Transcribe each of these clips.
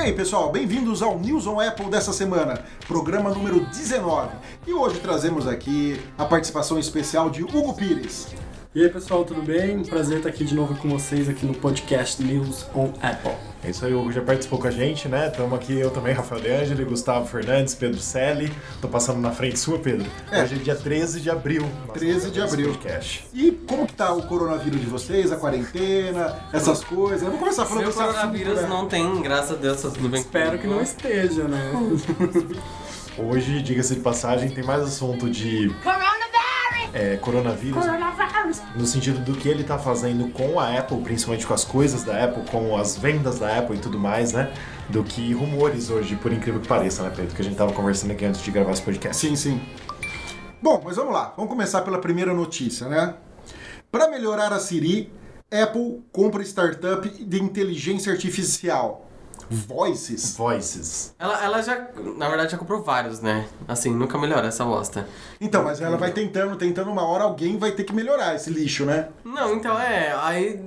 aí, pessoal, bem-vindos ao News on Apple dessa semana, programa número 19. E hoje trazemos aqui a participação especial de Hugo Pires. E aí pessoal, tudo bem? Prazer estar aqui de novo com vocês aqui no podcast News on Apple. É isso aí, o Hugo já participou com a gente, né? Estamos aqui, eu também, Rafael De Angeli, Gustavo Fernandes, Pedro Selle. Tô passando na frente sua, Pedro. É. Hoje é dia 13 de abril. 13 de abril. Podcast. E como que tá o coronavírus de vocês, a quarentena, essas coisas? Vamos começar falando Meu desse assunto, coronavírus né? não tem, graças a Deus, tá tudo bem. Espero que não esteja, né? Hoje, diga-se de passagem, tem mais assunto de é, coronavírus, no sentido do que ele tá fazendo com a Apple, principalmente com as coisas da Apple, com as vendas da Apple e tudo mais, né? Do que rumores hoje, por incrível que pareça, né, Pedro? Que a gente tava conversando aqui antes de gravar esse podcast. Sim, sim. Bom, mas vamos lá. Vamos começar pela primeira notícia, né? Para melhorar a Siri, Apple compra startup de inteligência artificial. Voices. Voices. Ela, ela já, na verdade, já comprou vários, né? Assim, nunca melhora essa bosta. Então, mas ela vai tentando, tentando uma hora alguém vai ter que melhorar esse lixo, né? Não, então é, aí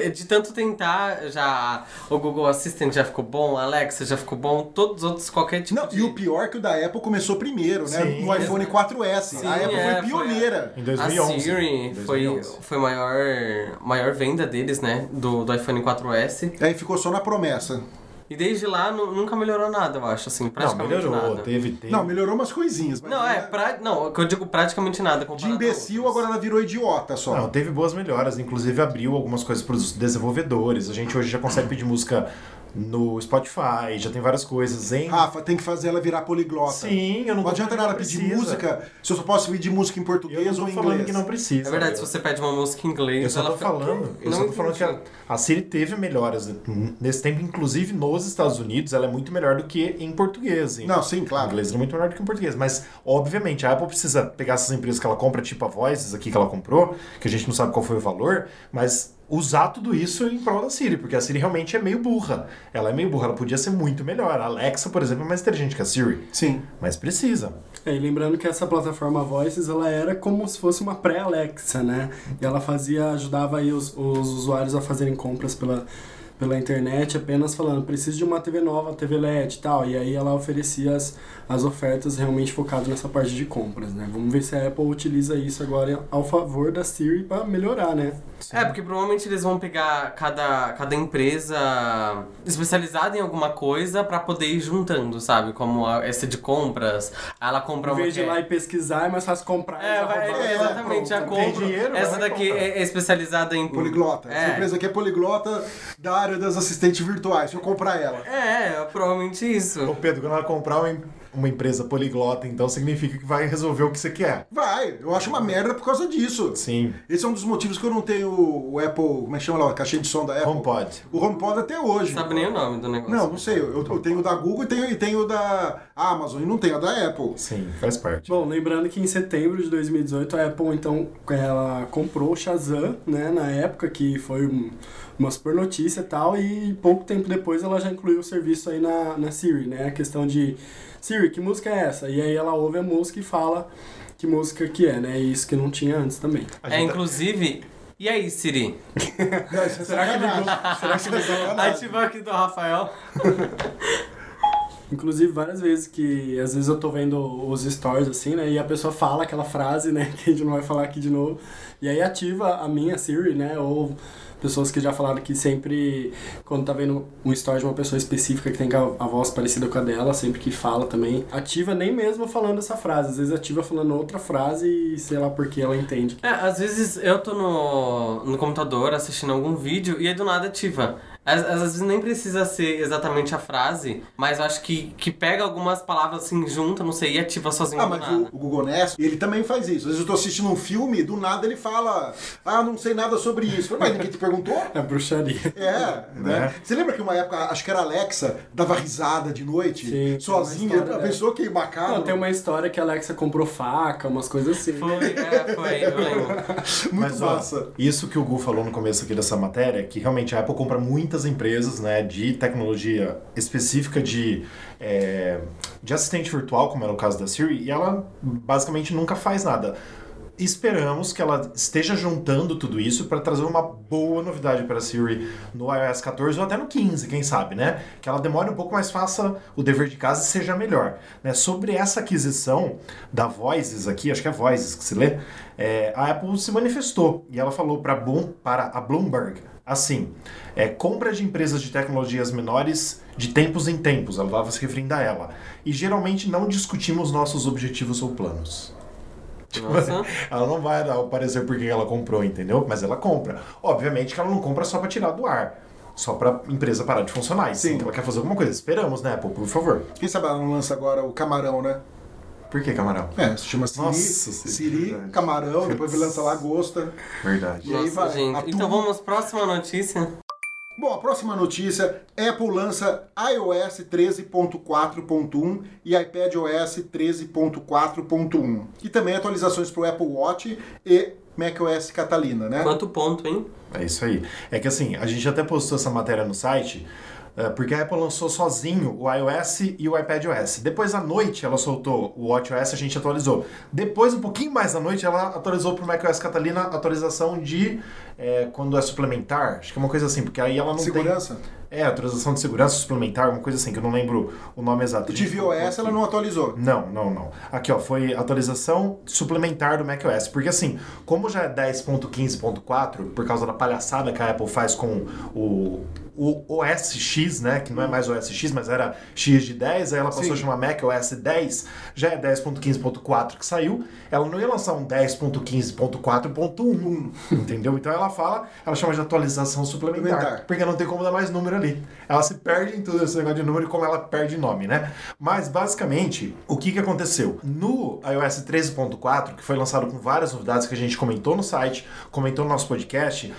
de, tanto tentar, já o Google Assistant já ficou bom, a Alexa já ficou bom, todos os outros, qualquer tipo Não, de... e o pior é que o da Apple começou primeiro, né? Sim. no iPhone 4S. Sim, a Apple é, foi pioneira. Em A 2011. Siri Em foi, 2011. foi a maior, maior venda deles, né? Do, do iPhone 4S. Aí ficou só na promessa. E desde lá nu- nunca melhorou nada, eu acho, assim, Não, praticamente melhorou, nada. teve, teve. Não, melhorou umas coisinhas. mas Não, é, né, pra, não, o que eu digo praticamente nada De imbecil, agora ela virou idiota só. Não, teve boas melhoras, inclusive abriu algumas coisas para os desenvolvedores. A gente hoje já consegue pedir música no Spotify, já tem várias coisas em. Rafa, tem que fazer ela virar poliglota. Sim, eu não Não adianta nada pedir precisa. música se eu só posso pedir música em Eu português não ou tô em falando inglês. que não precisa. É verdade, eu, se você pede uma música em inglês, eu só ela tô fica- falando, eu Não só tô falando que entendi. a, a Siri teve melhoras nesse tempo, inclusive nos Estados Unidos, ela é muito melhor do que em português. Em, Não, sim, Em claro. inglês é muito melhor do que em português. Mas, obviamente, a Apple precisa pegar essas empresas que ela compra, tipo a Voices aqui que ela comprou, que a gente não sabe qual foi o valor, mas usar tudo isso em prol da Siri, porque a Siri realmente é meio burra. Ela é meio burra, ela podia ser muito melhor. A Alexa, por exemplo, é mais inteligente que a Siri. Sim. Mas precisa. É, e lembrando que essa plataforma Voices, ela era como se fosse uma pré-Alexa, né? E ela fazia, ajudava aí os, os usuários a fazerem compras pela, pela internet, apenas falando, preciso de uma TV nova, TV LED e tal. E aí ela oferecia as, as ofertas realmente focadas nessa parte de compras, né? Vamos ver se a Apple utiliza isso agora ao favor da Siri para melhorar, né? É, porque provavelmente eles vão pegar cada, cada empresa especializada em alguma coisa pra poder ir juntando, sabe? Como a, essa de compras. Ela compra Em uma. vez que de ir lá e pesquisar, é mais fácil comprar. É, vai, é, exatamente. Tem compra. dinheiro, Essa daqui é, é especializada em. Poliglota. Essa É. empresa aqui é poliglota da área das assistentes virtuais. Deixa eu comprar ela. É, é, provavelmente isso. Ô Pedro, quando ela comprar uma, uma empresa poliglota, então significa que vai resolver o que você quer. Vai, eu acho uma merda por causa disso. Sim. Esse é um dos motivos que eu não tenho o Apple, como é que chama lá, a caixinha de som da Apple? HomePod. O HomePod até hoje. Não sabe nem o nome do negócio. Não, não sei. Eu, eu tenho o da Google e tenho, e tenho o da Amazon e não tenho a da Apple. Sim, faz parte. Bom, lembrando que em setembro de 2018 a Apple então ela comprou o Shazam, né, na época que foi um- uma super notícia e tal, e pouco tempo depois ela já incluiu o serviço aí na, na Siri, né, a questão de Siri, que música é essa? E aí ela ouve a música e fala que música que é, né, e isso que não tinha antes também. É, tá- inclusive. E aí, Siri? Não, isso é. Será que é sacanagem? Ativou aqui do Rafael. Inclusive, várias vezes que, às vezes eu tô vendo os stories, assim, né, e a pessoa fala aquela frase, né, que a gente não vai falar aqui de novo, e aí ativa a minha Siri, né, ou pessoas que já falaram que sempre, quando tá vendo um story de uma pessoa específica que tem a, voz parecida com a dela, sempre que fala também, ativa nem mesmo falando essa frase, às vezes ativa falando outra frase e sei lá por que ela entende. É, às vezes eu tô no, no computador assistindo algum vídeo e aí do nada ativa. Às, às vezes nem precisa ser exatamente a frase, mas eu acho que, que pega algumas palavras assim junto, não sei, e ativa sozinho Ah, mas nada. o, o Google Nest, ele também faz isso. Às vezes eu tô assistindo um filme, do nada ele fala, ah, não sei nada sobre isso. Falei, mas ninguém te perguntou? É bruxaria. É, né? Você lembra que uma época, acho que era a Alexa, dava risada de noite, Sim, sozinha? história A pessoa que macabro. Não, tem uma história que a Alexa comprou faca, umas coisas assim. Foi, é, foi, eu lembro. Muito Mas, ó, massa. isso que o Gu falou no começo aqui dessa matéria, que realmente a Apple compra muitas empresas, né, de tecnologia específica de, é, de assistente virtual, como era o caso da Siri, e ela basicamente nunca faz nada. esperamos que ela esteja juntando tudo isso para trazer uma boa novidade para a Siri no iOS 14 ou até no 15, quem sabe, né? Que ela demore um pouco, mas faça o dever de casa e seja melhor. Né? Sobre essa aquisição da Voices aqui, acho que é Voices que se lê, é, a Apple se manifestou e ela falou para para a Bloomberg assim: é, compra de empresas de tecnologias menores de tempos em tempos, ela estava se referindo a ela. E geralmente não discutimos nossos objetivos ou planos. Tipo, ela não vai dar o parecer porque ela comprou, entendeu? Mas ela compra. Obviamente que ela não compra só para tirar do ar. Só pra empresa parar de funcionar. Sim, ela quer fazer alguma coisa. Esperamos, né, Apple? Por favor. Quem sabe ela não lança agora o camarão, né? Por que camarão? É, se chama Siri, Nossa, Siri camarão, depois vai lançar lagosta. Verdade. E Nossa, aí vai. Gente. Então vamos, próxima notícia. Bom, a próxima notícia, Apple lança iOS 13.4.1 e iPadOS 13.4.1, e também atualizações para o Apple Watch e macOS Catalina, né? Quanto ponto, hein? É isso aí. É que assim, a gente até postou essa matéria no site, é, porque a Apple lançou sozinho o iOS e o iPadOS. Depois à noite ela soltou o WatchOS, a gente atualizou. Depois, um pouquinho mais à noite, ela atualizou para o macOS Catalina atualização de é, quando é suplementar, acho que é uma coisa assim, porque aí ela não segurança? tem... É, atualização de segurança suplementar, uma coisa assim, que eu não lembro o nome exato. O tvOS ela não atualizou? Não, não, não. Aqui, ó, foi atualização suplementar do macOS. Porque assim, como já é 10.15.4, por causa da palhaçada que a Apple faz com o o OS X, né, que não é mais OS X, mas era X de 10, aí ela passou Sim. a chamar Mac OS 10, já é 10.15.4 que saiu, ela não ia lançar um 10.15.4.1, entendeu? Então ela fala, ela chama de atualização suplementar, suplementar, porque não tem como dar mais número ali. Ela se perde em tudo esse negócio de número e como ela perde nome, né? Mas basicamente, o que que aconteceu? No iOS 13.4, que foi lançado com várias novidades que a gente comentou no site, comentou no nosso podcast,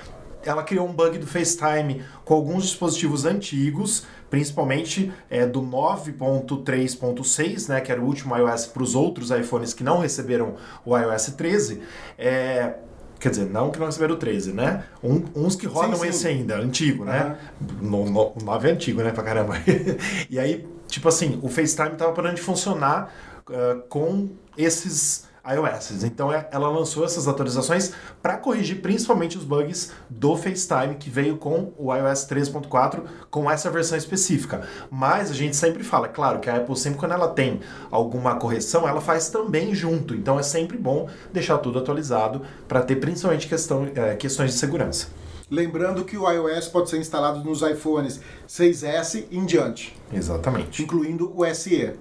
ela criou um bug do FaceTime com alguns dispositivos antigos, principalmente é, do 9.3.6, né, que era o último iOS para os outros iPhones que não receberam o iOS 13. É, quer dizer, não que não receberam o 13, né? Um, uns que rodam sim, sim. esse ainda, antigo, né? Uhum. No, o 9 é antigo, né, pra caramba. e aí, tipo assim, o FaceTime tava parando de funcionar uh, com esses iOS. Então é, ela lançou essas atualizações para corrigir principalmente os bugs do FaceTime que veio com o iOS 3.4 com essa versão específica. Mas a gente sempre fala, claro, que a Apple sempre quando ela tem alguma correção, ela faz também junto. Então é sempre bom deixar tudo atualizado para ter principalmente questão, é, questões de segurança. Lembrando que o iOS pode ser instalado nos iPhones 6S em diante. Exatamente. Incluindo o SE.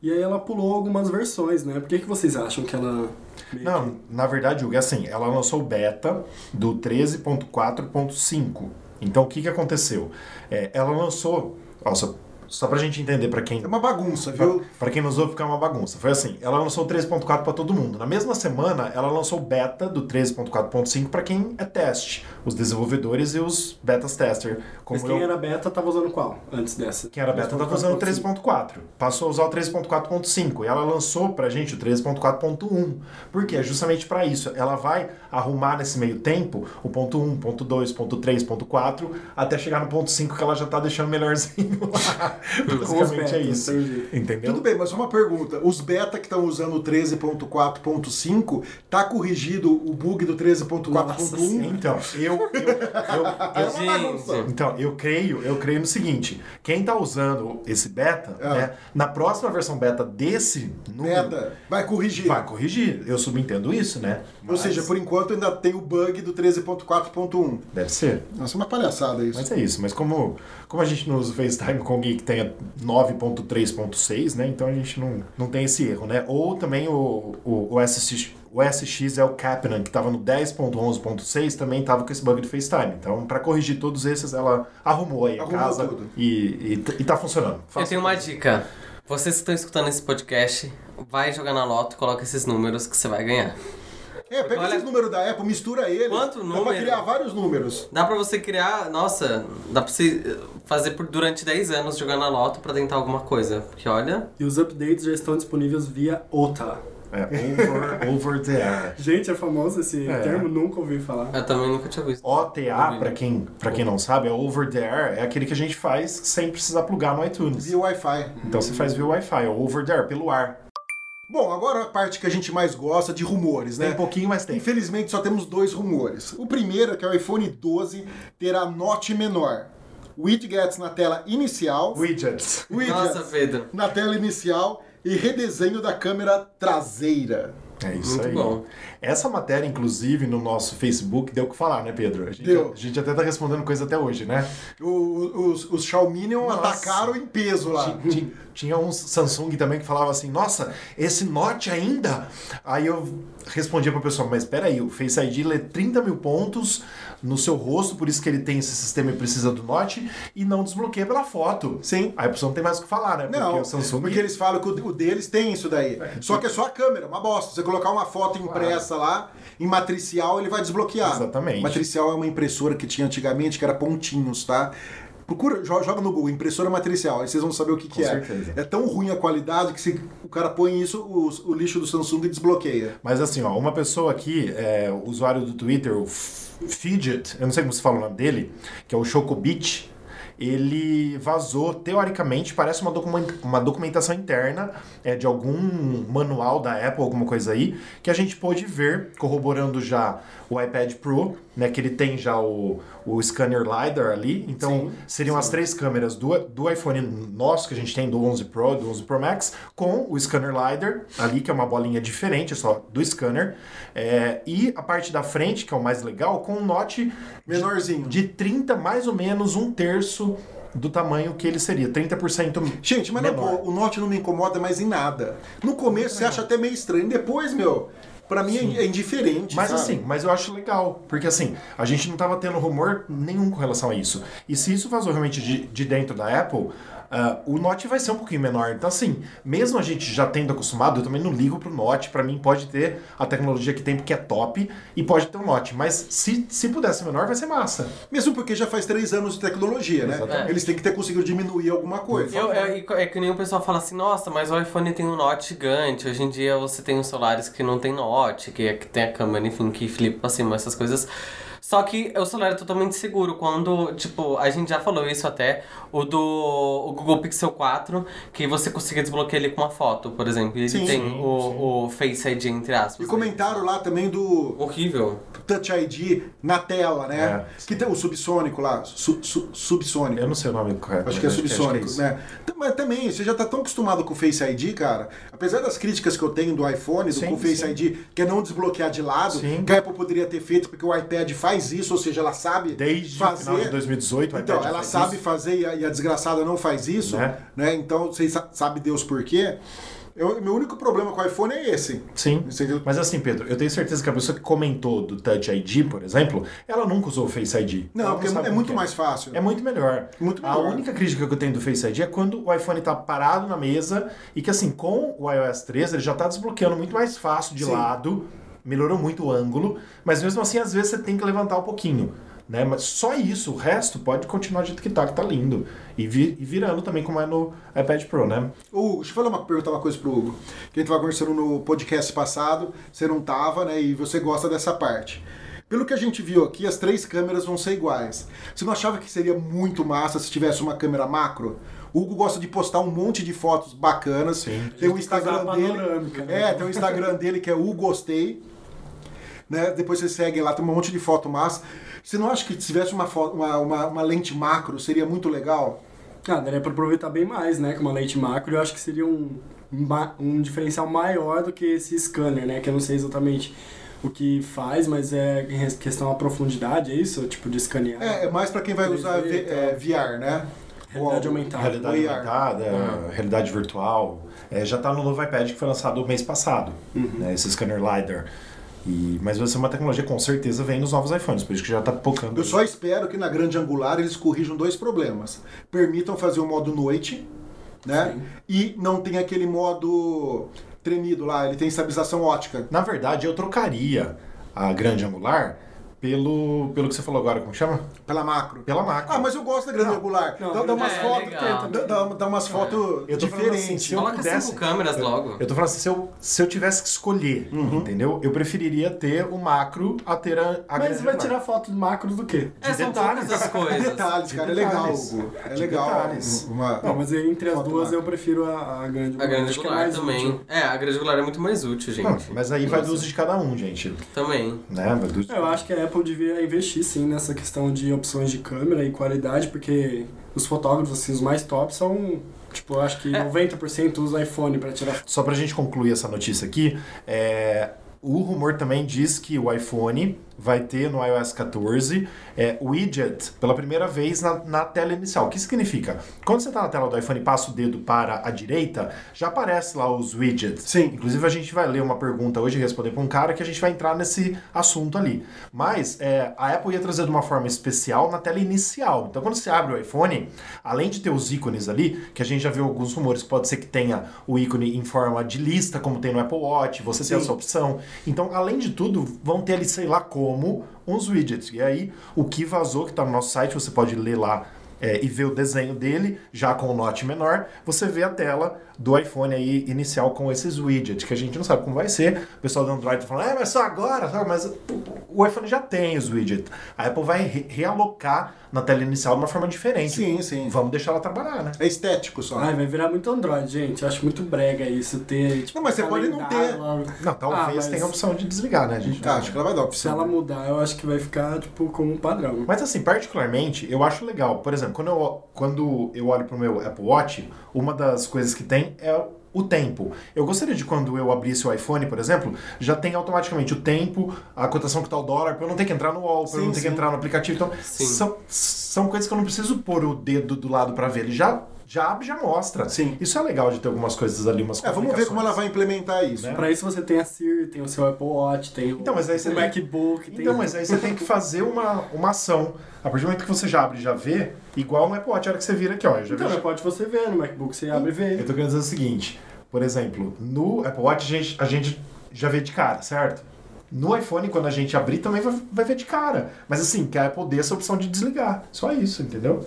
E aí ela pulou algumas versões, né? Por que, que vocês acham que ela. Não, que... na verdade, Hugo, é assim, ela lançou o beta do 13.4.5. Então o que, que aconteceu? É, ela lançou. Nossa, só pra gente entender pra quem. É uma bagunça, viu? Pra, quem nos ouve, ficar uma bagunça. Foi assim: ela lançou o 13.4 pra todo mundo. Na mesma semana, ela lançou o beta do 13.4.5 pra quem é teste. Os desenvolvedores e os betas tester. Mas quem eu... era beta tava usando qual antes dessa? Quem era beta tava usando o 13.4. Passou a usar o 13.4.5. E ela lançou pra gente o 13.4.1. Por quê? Justamente pra isso. Ela vai arrumar nesse meio tempo o ponto 1, ponto 2, ponto 3, ponto 4, até chegar no ponto 5 que ela já tá deixando melhorzinho lá. Basicamente é isso. Entendeu? Tudo bem, mas uma pergunta. Os beta que estão usando o 13.4.5, tá corrigido o bug do 13.4.1? Então, eu. eu, eu, eu então, eu creio, eu creio no seguinte: quem tá usando esse beta, é. né, na próxima versão beta desse número, Beta, vai corrigir. Vai corrigir. Eu subentendo isso, né? Mas... Ou seja, por enquanto ainda tem o bug do 13.4.1. Deve ser. Nossa, é uma palhaçada isso. Mas é isso. Mas como, como a gente não usa o FaceTime com alguém que tenha 9.3.6, né? Então a gente não, não tem esse erro, né? Ou também o, o, o SX, o SX é o Capnan, que estava no 10.11.6, também estava com esse bug do FaceTime. Então, para corrigir todos esses, ela arrumou aí arrumou a casa tudo. E, e, e tá funcionando. Faça Eu tenho uma dica. Vocês que estão escutando esse podcast, vai jogar na loto e coloca esses números que você vai ganhar. É, pega Olha, esses números da Apple, mistura eles. Quanto número? Dá pra criar vários números. Dá pra você criar, nossa, dá pra você fazer por, durante 10 anos jogando na loto pra tentar alguma coisa. Porque olha. E os updates já estão disponíveis via OTA. É, over, over the air. Gente, é famoso esse é. termo, nunca ouvi falar. Eu também nunca tinha visto. OTA, pra quem, pra quem não sabe, é over the air, é aquele que a gente faz sem precisar plugar no iTunes. Via Wi-Fi. Então você faz via Wi-Fi, é over the air, pelo ar. Bom, agora a parte que a gente mais gosta de rumores, né? Tem pouquinho, mas tem. Infelizmente só temos dois rumores. O primeiro é que o iPhone 12 terá note menor. Widgets na tela inicial. Widgets. Widgets Nossa, Pedro. na tela inicial e redesenho da câmera traseira. É isso Muito aí. bom. Essa matéria, inclusive, no nosso Facebook, deu o que falar, né, Pedro? A gente, Deu. A gente até tá respondendo coisa até hoje, né? O- os, os Xiaominion Nossa. atacaram em peso lá. Tinha uns Samsung também que falava assim, nossa, esse Note ainda? Aí eu respondia pra pessoa, mas peraí, o Face ID lê 30 mil pontos no seu rosto, por isso que ele tem esse sistema e precisa do Note, e não desbloqueia pela foto. Sim. Aí a pessoa não tem mais o que falar, né? Porque Não, o Samsung... porque eles falam que o, o deles tem isso daí. Só que é só a câmera, uma bosta. Você colocar uma foto impressa lá, em matricial, ele vai desbloquear. Exatamente. Matricial é uma impressora que tinha antigamente, que era pontinhos, tá? Procura, jo- joga no Google, impressora matricial, aí vocês vão saber o que, que é. certeza. É tão ruim a qualidade que se o cara põe isso, o, o lixo do Samsung desbloqueia. Mas assim, ó, uma pessoa aqui, é, o usuário do Twitter, o Fidget, eu não sei como se fala o nome dele, que é o Chocobit, ele vazou, teoricamente, parece uma, uma documentação interna é, de algum manual da Apple, alguma coisa aí, que a gente pôde ver, corroborando já o iPad Pro, né, que ele tem já o, o scanner LiDAR ali, então Sim, seriam as três câmeras do, do iPhone nosso, que a gente tem, do 11 Pro, do 11 Pro Max, com o scanner LiDAR ali, que é uma bolinha diferente só do scanner, é, e a parte da frente, que é o mais legal, com um note Menorzinho. de 30, mais ou menos um terço do tamanho que ele seria, 30% Gente, mas na menor. o Note não me incomoda mais em nada. No começo você acha até meio estranho, depois, meu, pra mim é- é indiferente. Mas sabe? assim, mas eu acho legal, porque assim, a gente não tava tendo rumor nenhum com relação a isso. E se isso vazou realmente de, de dentro da Apple, ah, o Note vai ser um pouquinho menor. Então assim, mesmo a gente já tendo acostumado, eu também não ligo pro Note, pra mim pode ter a tecnologia que tem porque é top e pode ter um Note, mas se, se pudesse menor vai ser massa. Mesmo porque já faz três anos de tecnologia, né? Exatamente. Eles têm que ter conseguido diminuir alguma coisa. Eu, é, é que nem o pessoal fala assim, nossa, mas o iPhone tem um Note gigante. Hoje em dia você tem os celulares que não tem Note, que, que tem a câmera, enfim, que flipa cima, essas coisas. Só que o celular é totalmente seguro. Quando, tipo, a gente já falou isso até, o do o Google Pixel 4, que você conseguia desbloquear ele com uma foto, por exemplo. E ele Sim, tem sim, o, o Face ID, entre aspas. E comentaram lá também do Horrível. Touch ID na tela, né? É. que tem o subsônico lá, su- su- subsônico. Eu não sei o nome correto. Acho que é subsônico, isso. né? T- Mas também, você já tá tão acostumado com o Face ID, cara. Apesar das críticas que eu tenho do iPhone, do Sim, com o Face sim. ID, que é não desbloquear de lado, Sim. que a Apple poderia ter feito, porque o iPad faz isso, ou seja, ela sabe Desde o fazer. final de 2018, o Então, ela faz sabe isso. fazer e a, e a desgraçada não faz isso, Né? né? Então, vocês sa- sabe Deus por quê. Eu, meu único problema com o iPhone é esse. Sim. Mas assim, Pedro, eu tenho certeza que a pessoa que comentou do Touch ID, por exemplo, ela nunca usou o Face ID. Não, porque é, sabe é muito é. mais fácil. É muito melhor. Muito A melhor. única crítica que eu tenho do Face ID é quando o iPhone tá parado na mesa e que assim, com o iOS 13 ele já tá desbloqueando muito mais fácil de Sim. lado, melhorou muito o ângulo, mas mesmo assim às vezes você tem que levantar um pouquinho. Né? Mas só isso, o resto pode continuar do jeito que tá, que tá lindo. E, vi- e virando também como é no iPad Pro, né? Hugo, deixa eu falar uma, perguntar uma coisa pro Hugo. Que a gente tava conversando no podcast passado, você não tava, né? E você gosta dessa parte. Pelo que a gente viu aqui, as três câmeras vão ser iguais. Você não achava que seria muito massa se tivesse uma câmera macro? O Hugo gosta de postar um monte de fotos bacanas. Sim. Tem o Instagram dele. né? É, tem o Instagram dele que é o Gostei. Né? Depois você segue lá, tem um monte de foto massa. Você não acha que se tivesse uma, foto, uma, uma, uma lente macro seria muito legal? Ah, daria pra aproveitar bem mais, né? Com uma lente macro, eu acho que seria um, um diferencial maior do que esse scanner, né? Que eu não sei exatamente o que faz, mas é em questão da profundidade, é isso? Tipo, de escanear. É, é mais pra quem vai 3D usar V- tal. é, VR, né? Realidade Ou- aumentada. Realidade VR. aumentada, realidade virtual. É, já está no novo iPad que foi lançado mês passado, né, esse scanner LiDAR. E, mas vai ser uma tecnologia com certeza vem nos novos iPhones, por isso que já está pipocando. Eu só espero que na grande angular eles corrijam dois problemas. Permitam fazer o modo noite, né? Sim. E não tem aquele modo tremido lá, ele tem estabilização ótica. Na verdade, eu trocaria a grande angular pelo, pelo que você falou agora, como chama? Pela macro. Pela macro. Ah, mas eu gosto da grande Não. angular. Não, dá, dá umas é, fotos. legal. Dá, dá, dá umas fotos Eu assim, diferentes. se eu Coloca pudesse- cinco câmeras logo. Eu tô falando assim, se eu, se eu tivesse que escolher, Uhum. entendeu? Eu preferiria ter o macro a ter a, a Mas vai angular. tirar foto de macros do quê? É, são detalhes. as coisas. Detalhes, cara, é De legal, detalhes. Hugo. É De legal. detalhes. Uma, Não, mas entre as duas macro. eu prefiro a, a grande A grande é angular mais também. útil. É, a grande angular é muito mais útil, gente. Não, mas aí vai do uso de cada um, gente. Também. Né? Vai do de Eu acho que a Apple devia investir sim nessa questão de opções de câmera e qualidade, porque os fotógrafos, assim, os mais top são, tipo, eu acho que É. 90% usam iPhone pra tirar. Só pra gente concluir essa notícia aqui, é, o rumor também diz que o iPhone vai ter no iOS 14 é, widget pela primeira vez na, na tela inicial. O que significa? Quando você está na tela do iPhone e passa o dedo para a direita, já aparece lá os widgets. Sim. Inclusive a gente vai ler uma pergunta hoje e responder para um cara que a gente vai entrar nesse assunto ali. Mas é, a Apple ia trazer de uma forma especial na tela inicial. Então quando você abre o iPhone, além de ter os ícones ali, que a gente já viu alguns rumores, pode ser que tenha o ícone em forma de lista, como tem no Apple Watch, você tem Sim. essa opção. Então, além de tudo, vão ter ali, sei lá como, uns widgets. E aí, o que vazou, que está no nosso site, você pode ler lá é, e ver o desenho dele, já com o note menor, você vê a tela do iPhone aí inicial com esses widgets, que a gente não sabe como vai ser. O pessoal do Android tá falando, é, mas só agora, só- mas o iPhone já tem os widgets. A Apple vai re- realocar na tela inicial de uma forma diferente. Sim, sim. Vamos deixar ela trabalhar, né? É estético só. Ai, vai virar muito Android, gente. Eu acho muito brega isso, ter, tipo, Não, mas você pode não ter. Não, talvez Ah, mas tenha a opção de desligar, né, gente? Tá, acho que ela vai dar Se opção. ela mudar, eu acho que vai ficar, tipo, como um padrão. Mas assim, particularmente, eu acho legal. Por exemplo, quando eu, quando eu olho pro meu Apple Watch, uma das coisas que tem é o tempo. Eu gostaria de quando eu abrisse o iPhone, por exemplo, já tem automaticamente o tempo, a cotação que tá o dólar, pra eu não ter que entrar no wall, pra eu não ter que sim. entrar no aplicativo. Então, Sim. são, são coisas que eu não preciso pôr o dedo do lado pra ver. Ele já, já abre, já mostra. Sim. Isso é legal de ter algumas coisas ali, umas É, vamos ver como ela vai implementar isso. Né? Pra isso você tem a Siri, tem o seu Apple Watch, tem o, Então, mas aí você o tem- MacBook, tem Então, mas aí você tem que fazer uma, uma ação. A partir do momento que você já abre e já vê, igual no Apple Watch, a hora que você vira aqui, ó. Eu já Então, vejo- pode você ver no MacBook, você abre e vê. Eu tô querendo dizer o seguinte, por exemplo, no Apple Watch a gente, a gente já vê de cara, certo? No iPhone, quando a gente abrir, também vai, vai ver de cara. Mas assim, que a Apple dê essa opção de desligar. Só isso, entendeu?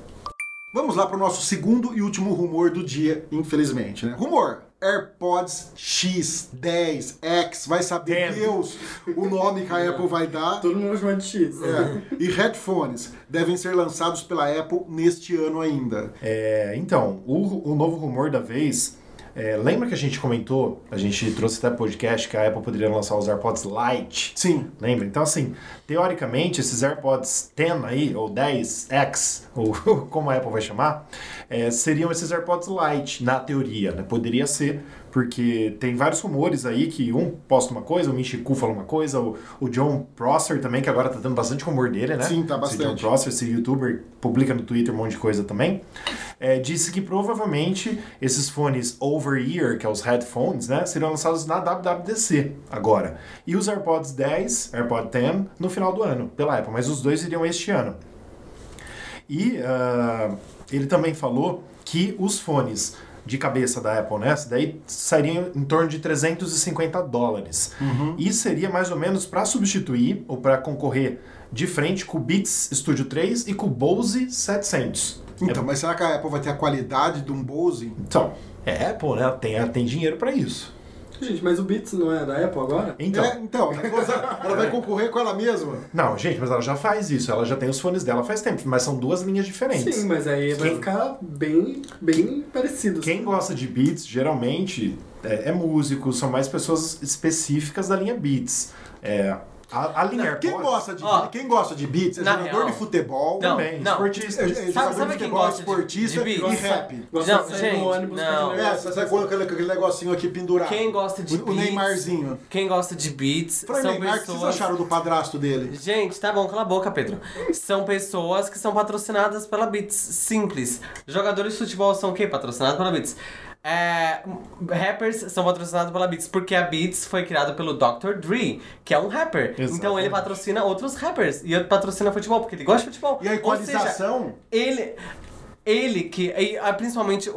Vamos lá para o nosso segundo e último rumor do dia, infelizmente, né? Rumor. AirPods X, 10, X, vai saber. Deus o nome que a Apple vai dar. Todo mundo chama de X. É. E headphones devem ser lançados pela Apple neste ano ainda. É, então, o, o novo rumor da vez. É, lembra que a gente comentou, a gente trouxe até podcast que a Apple poderia lançar os AirPods Lite? Sim, Lembra? Então, assim, teoricamente, esses AirPods 10 aí, ou 10X, ou como a Apple vai chamar, é, seriam esses AirPods Lite, na teoria, né? Poderia ser, porque tem vários rumores aí que um posta uma coisa, o Michiku fala uma coisa, o, o John Prosser também, que agora tá dando bastante rumor dele, né? Sim, tá Esse John bastante. Prosser, esse youtuber, publica no Twitter um monte de coisa também, é, disse que provavelmente esses fones over-ear, que é os headphones, né, serão lançados na WWDC agora. E os AirPods 10, AirPod 10, no final do ano, pela Apple, mas os dois iriam este ano. E ah, ele também falou que os fones de cabeça da Apple, né? esse Daí sairiam em torno de 350 dólares. E seria mais ou menos para substituir ou para concorrer de frente com o Beats Studio 3 e com o Bose 700. Então, mas será que a Apple vai ter a qualidade de um Bose? Então, é Apple, né? Tem, tem dinheiro para isso. Gente, mas o Beats não é da Apple agora? Então, É, então, ela vai concorrer com ela mesma. não, gente, mas ela já faz isso. Ela já tem os fones dela faz tempo, mas são duas linhas diferentes. Sim, mas aí vai Quem- ficar bem, bem parecido. Quem gosta de beats, geralmente, é, é músico, são mais pessoas específicas da linha beats. É, a, a linha. Quem gosta de, Ó, quem gosta de beats é jogador real- de futebol, Não, Também, não. esportista. é, é jogador sabe de quem futebol, gosta de- esportista de beats? e rap. Gosta Não, de sair gente, ônibus com não. É, você sabe quando aquele, aquele negocinho aqui pendurado. Quem gosta de o, o beats- Neymarzinho. Quem gosta de beats Fala, são Neymar, o que vocês pessoas... acharam do padrasto dele? Gente, tá bom, cala a boca, Pedro. São pessoas que são patrocinadas pela Beats. Simples. Jogadores de futebol são o quê? Patrocinados pela Beats. É, rappers são patrocinados pela Beats porque a Beats foi criada pelo Dr. Dre, que é um rapper. Então Exatamente. ele patrocina outros rappers. E ele patrocina futebol porque ele gosta de futebol. E a Ou seja, equalização? ele. Ele que. ah, principalmente o,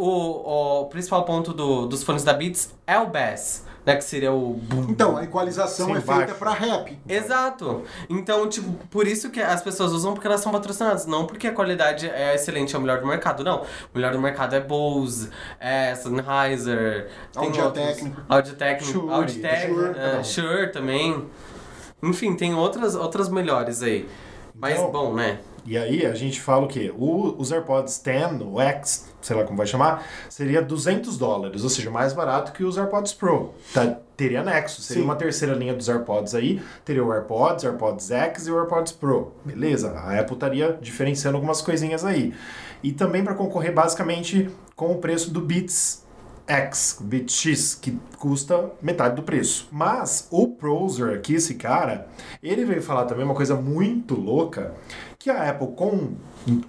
o principal ponto do- dos fones da Beats é o bass, né? Que seria o boom. Então, a equalização Sim, é feita baixo. pra rap. Exato. Então, tipo, por isso que as pessoas usam porque elas são patrocinadas, não porque a qualidade é excelente, é o melhor do mercado, não. O melhor do mercado é Bose, é Sennheiser, tem Audio outros. técnico. Audio técnico, Shure, Audio técnico, Shure, não. Shure também. Enfim, tem outras, outras melhores aí. Mas, Então- bom, né? E aí a gente fala o quê? O, os AirPods 10, o X, sei lá como vai chamar, seria 200 dólares, ou seja, mais barato que os AirPods Pro. Tá, teria anexo, seria Sim. uma terceira linha dos AirPods aí, teria o AirPods, AirPods X e o AirPods Pro. Beleza, a Apple estaria diferenciando algumas coisinhas aí. E também para concorrer basicamente com o preço do Beats X, Beats X, que custa metade do preço. Mas o Proser aqui, esse cara, ele veio falar também uma coisa muito louca, que a Apple com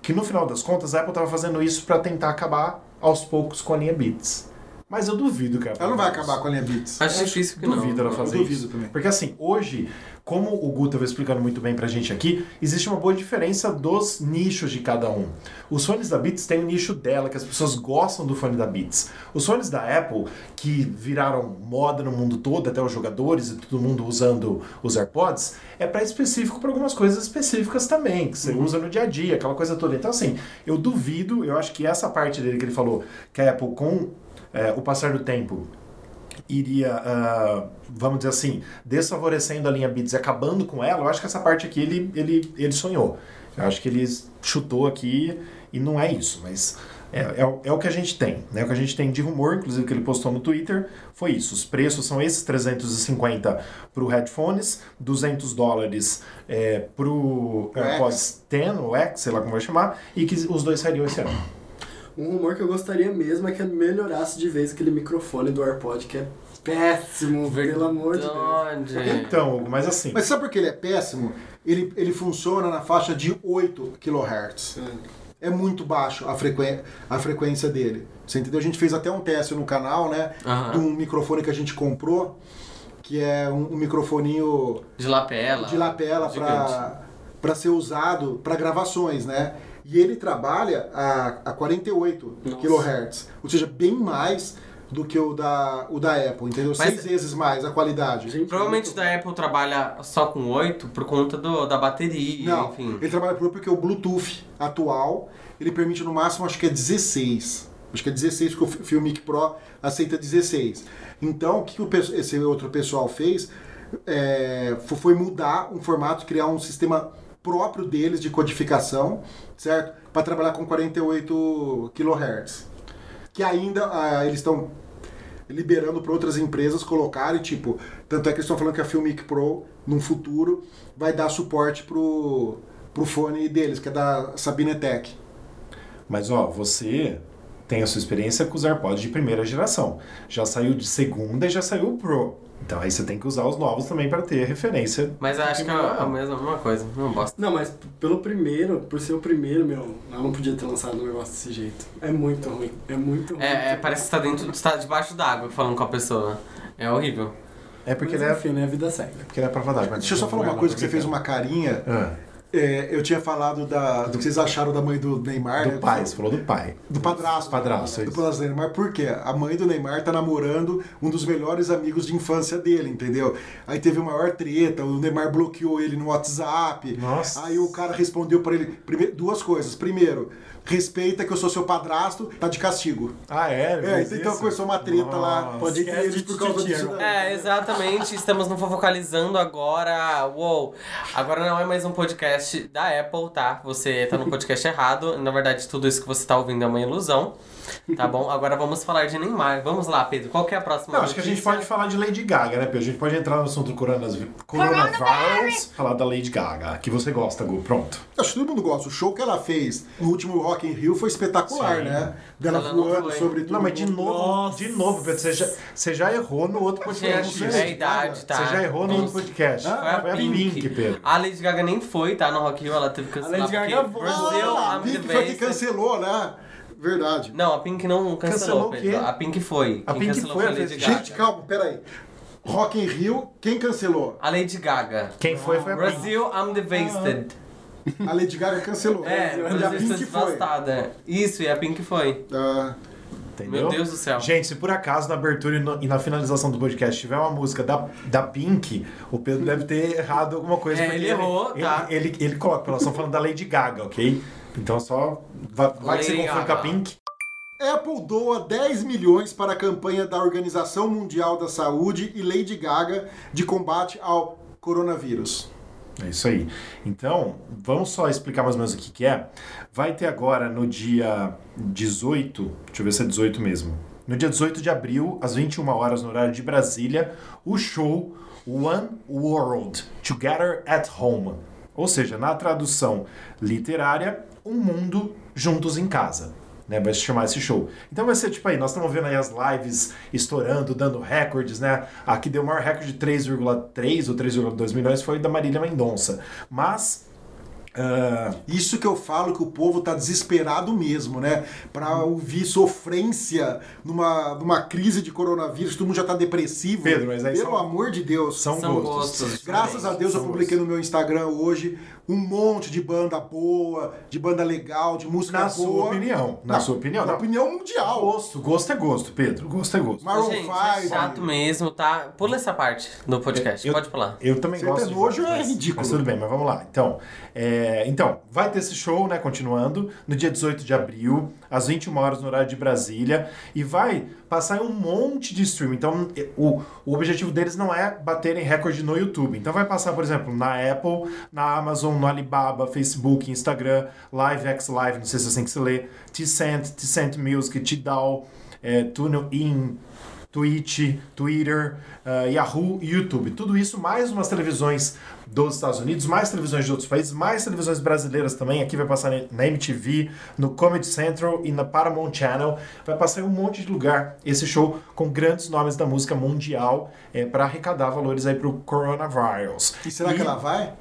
que no final das contas a Apple estava fazendo isso para tentar acabar aos poucos com a linha Beats. Mas eu duvido que a Apple Ela não vai acabar com a linha Beats. Acho difícil que não. Duvido ela Eu fazer duvido isso. também. Porque assim, hoje, como o Gu estava explicando muito bem pra gente aqui, existe uma boa diferença dos nichos de cada um. Os fones da Beats têm o nicho dela, que as pessoas gostam do fone da Beats. Os fones da Apple, que viraram moda no mundo todo, até os jogadores e todo mundo usando os AirPods, é para específico para algumas coisas específicas também, que você usa no dia a dia, aquela coisa toda. Então assim, eu duvido, eu acho que essa parte dele que ele falou, que a Apple com é, o passar do tempo iria, ah, vamos dizer assim, desfavorecendo a linha Beats e acabando com ela, eu acho que essa parte aqui ele, ele, ele sonhou. Eu acho que ele chutou aqui e não é isso, mas é, é, o- é o que a gente tem. Né? O que a gente tem de rumor, inclusive que ele postou no Twitter, foi isso. Os preços são esses, 350 para o headphones, 200 dólares é, para o X. AirPods 10, o X, sei lá como vai chamar, e que os dois sairiam esse ano. Um rumor que eu gostaria mesmo é que melhorasse de vez aquele microfone do AirPod, que é péssimo, pelo amor de Deus. Verdade. Então, mas assim... Mas sabe por que ele é péssimo? Ele, ele funciona na faixa de 8 kHz. É muito baixo a, frequen a frequência dele. Você entendeu? A gente fez até um teste no canal, né? Aham. De um microfone que a gente comprou, que é um, um microfoninho De lapela. de lapela para ser usado para gravações, né? E ele trabalha a, a 48 Nossa. kHz, ou seja, bem mais do que o da, o da Apple, entendeu? Mas- Seis vezes mais a qualidade. Gente, Provavelmente muito- da Apple trabalha só com 8 por conta do, da bateria, Não, enfim. ele trabalha por porque o Bluetooth atual, ele permite no máximo, acho que é 16. Acho que é 16, porque o Filmic Pro aceita 16. Então, o que o esse outro pessoal fez é, fo- foi mudar um formato, criar um sistema próprio deles de codificação, certo? Para trabalhar com 48 kHz. Que ainda ah, eles estão liberando para outras empresas colocarem, tipo, tanto é que eles estão falando que a Filmic Pro, num futuro, vai dar suporte pro, pro fone deles, que é da Sabinetech. Mas ó, você tem a sua experiência com os AirPods de primeira geração. Já saiu de segunda e já saiu o Pro. Então aí você tem que usar os novos também para ter referência. Mas eu acho que é a mesma, a mesma coisa. Não bosta. Não, mas pelo primeiro, por ser o primeiro, meu, ela não podia ter lançado um negócio desse jeito. É muito ruim. É muito ruim. É, é, parece que você tá dentro, você tá debaixo d'água falando com a pessoa. É horrível. É porque Mas, ele é, enfim, né? A vida segue. porque ele é prova d'água. Deixa eu só falar uma coisa que você fez uma carinha. Ah, É, eu tinha falado da, do que vocês acharam da mãe do Neymar. do né? pai, você falou do pai. Do padrasto. Padrasto, é Do isso. padrasto do Neymar. Por quê? A mãe do Neymar tá namorando um dos melhores amigos de infância dele, entendeu? Aí teve uma maior treta, o Neymar bloqueou ele no WhatsApp. Nossa. Aí o cara respondeu pra ele duas coisas. Primeiro, respeita que eu sou seu padrasto, tá de castigo. Ah, é? É, então isso? começou uma treta lá Nossa. entre Podcast eles de por causa disso. daí. É, exatamente. Estamos no Fofocalizando agora. Uou! Agora não é mais um podcast da Apple, tá? Você tá no podcast errado. Na verdade, tudo isso que você tá ouvindo é uma ilusão. Tá bom? Agora vamos falar de Neymar. Vamos lá, Pedro. Qual que é a próxima Não, acho que a gente pode falar de Lady Gaga, né, Pedro? A gente pode entrar no assunto do coronas... coronavírus, falar da Lady Gaga, que você gosta, Gu. Pronto. Acho que todo mundo gosta. O show que ela fez no último Rock in Rio foi espetacular, Sim. né? Dela Ela voando sobre tudo. Não, mas de novo, Nossa. de novo, Pedro, você já, você já errou no outro podcast. Gente, é a idade, tá? Você já errou no Vamos- outro podcast. Foi a Foi a Pink. Pink, Pedro. A Lady Gaga nem foi, tá? No Rock in Rio, ela teve que cancelar. Lady Gaga voa. Brasil, Ah, a Pink foi que cancelou, né? Verdade. Não, a Pink não cancelou, Cancelou o Pedro. quê? A Pink foi. A Quem Pink cancelou foi, a Lady Gaga. Gente, calma, peraí. Rock in Rio, quem cancelou? A Lady Gaga. Quem foi foi a Pink. Brasil, I'm devastated. A Lady Gaga cancelou. É, e a Brasil está Pink foi. devastado, é. Isso, e a Pink foi. Ah, Entendeu? Meu Deus do céu. Gente, se por acaso na abertura e, no- e na finalização do podcast tiver uma música da, da Pink, o Pedro deve ter errado alguma coisa. É, porque ele errou, ele, tá. Ele, ele, ele coloca, elas estão falando da Lady Gaga, ok? Então só. Vai, vai que você confunde com a. Pink. Apple doa 10 milhões para a campanha da Organização Mundial da Saúde e Lady Gaga de combate ao coronavírus. É isso aí. Então, vamos só explicar mais ou menos o que, que é. Vai ter agora no dia 18, deixa eu ver se é 18 mesmo. No dia 18 de abril, às 21 horas, no horário de Brasília, o show One World Together at Home. Ou seja, na tradução literária, um mundo juntos em casa. Né, vai se chamar esse show. Então vai ser tipo aí, nós estamos vendo aí as lives estourando, dando recordes, né? A que deu o maior recorde de 3,3 ou 3,2 milhões foi da Marília Mendonça. Mas. ah, Isso que eu falo que o povo tá desesperado mesmo, né? Pra ouvir sofrência numa, numa crise de coronavírus, todo mundo já tá depressivo. Pedro, mas aí Pelo são- amor de Deus. são, São gostos. gostos. Graças a Deus eu São publiquei gostos. no meu Instagram hoje um monte de banda boa, de banda legal, de música Na boa. sua opinião. Na, sua opinião. Na opinião mundial. Gosto. Gosto é gosto, Pedro. Gosto é gosto. Maroon Gente, 5. é chato mesmo, tá? Pula essa parte do podcast, Eu- pode pular. Eu também Você gosto nojo, vários, é ridículo. Mas tudo bem, mas vamos lá. Então, é, então, vai ter esse show, né, continuando, no dia 18 de abril, às 21 horas no horário de Brasília, e vai passar em um monte de stream. Então, o, o objetivo deles não é baterem recorde no YouTube. Então, vai passar, por exemplo, na Apple, na Amazon, no Alibaba, Facebook, Instagram, Live X Live, não sei se é assim que se lê, T-Cent, T-Cent Music, Tidal, é, TuneIn, Twitch, Twitter, ah, Yahoo e YouTube. Tudo isso mais umas televisões dos Estados Unidos, mais televisões de outros países, mais televisões brasileiras também. Aqui vai passar na MTV, no Comedy Central e na Paramount Channel. Vai passar em um monte de lugar esse show com grandes nomes da música mundial para arrecadar valores aí pro coronavírus. E será que ela vai?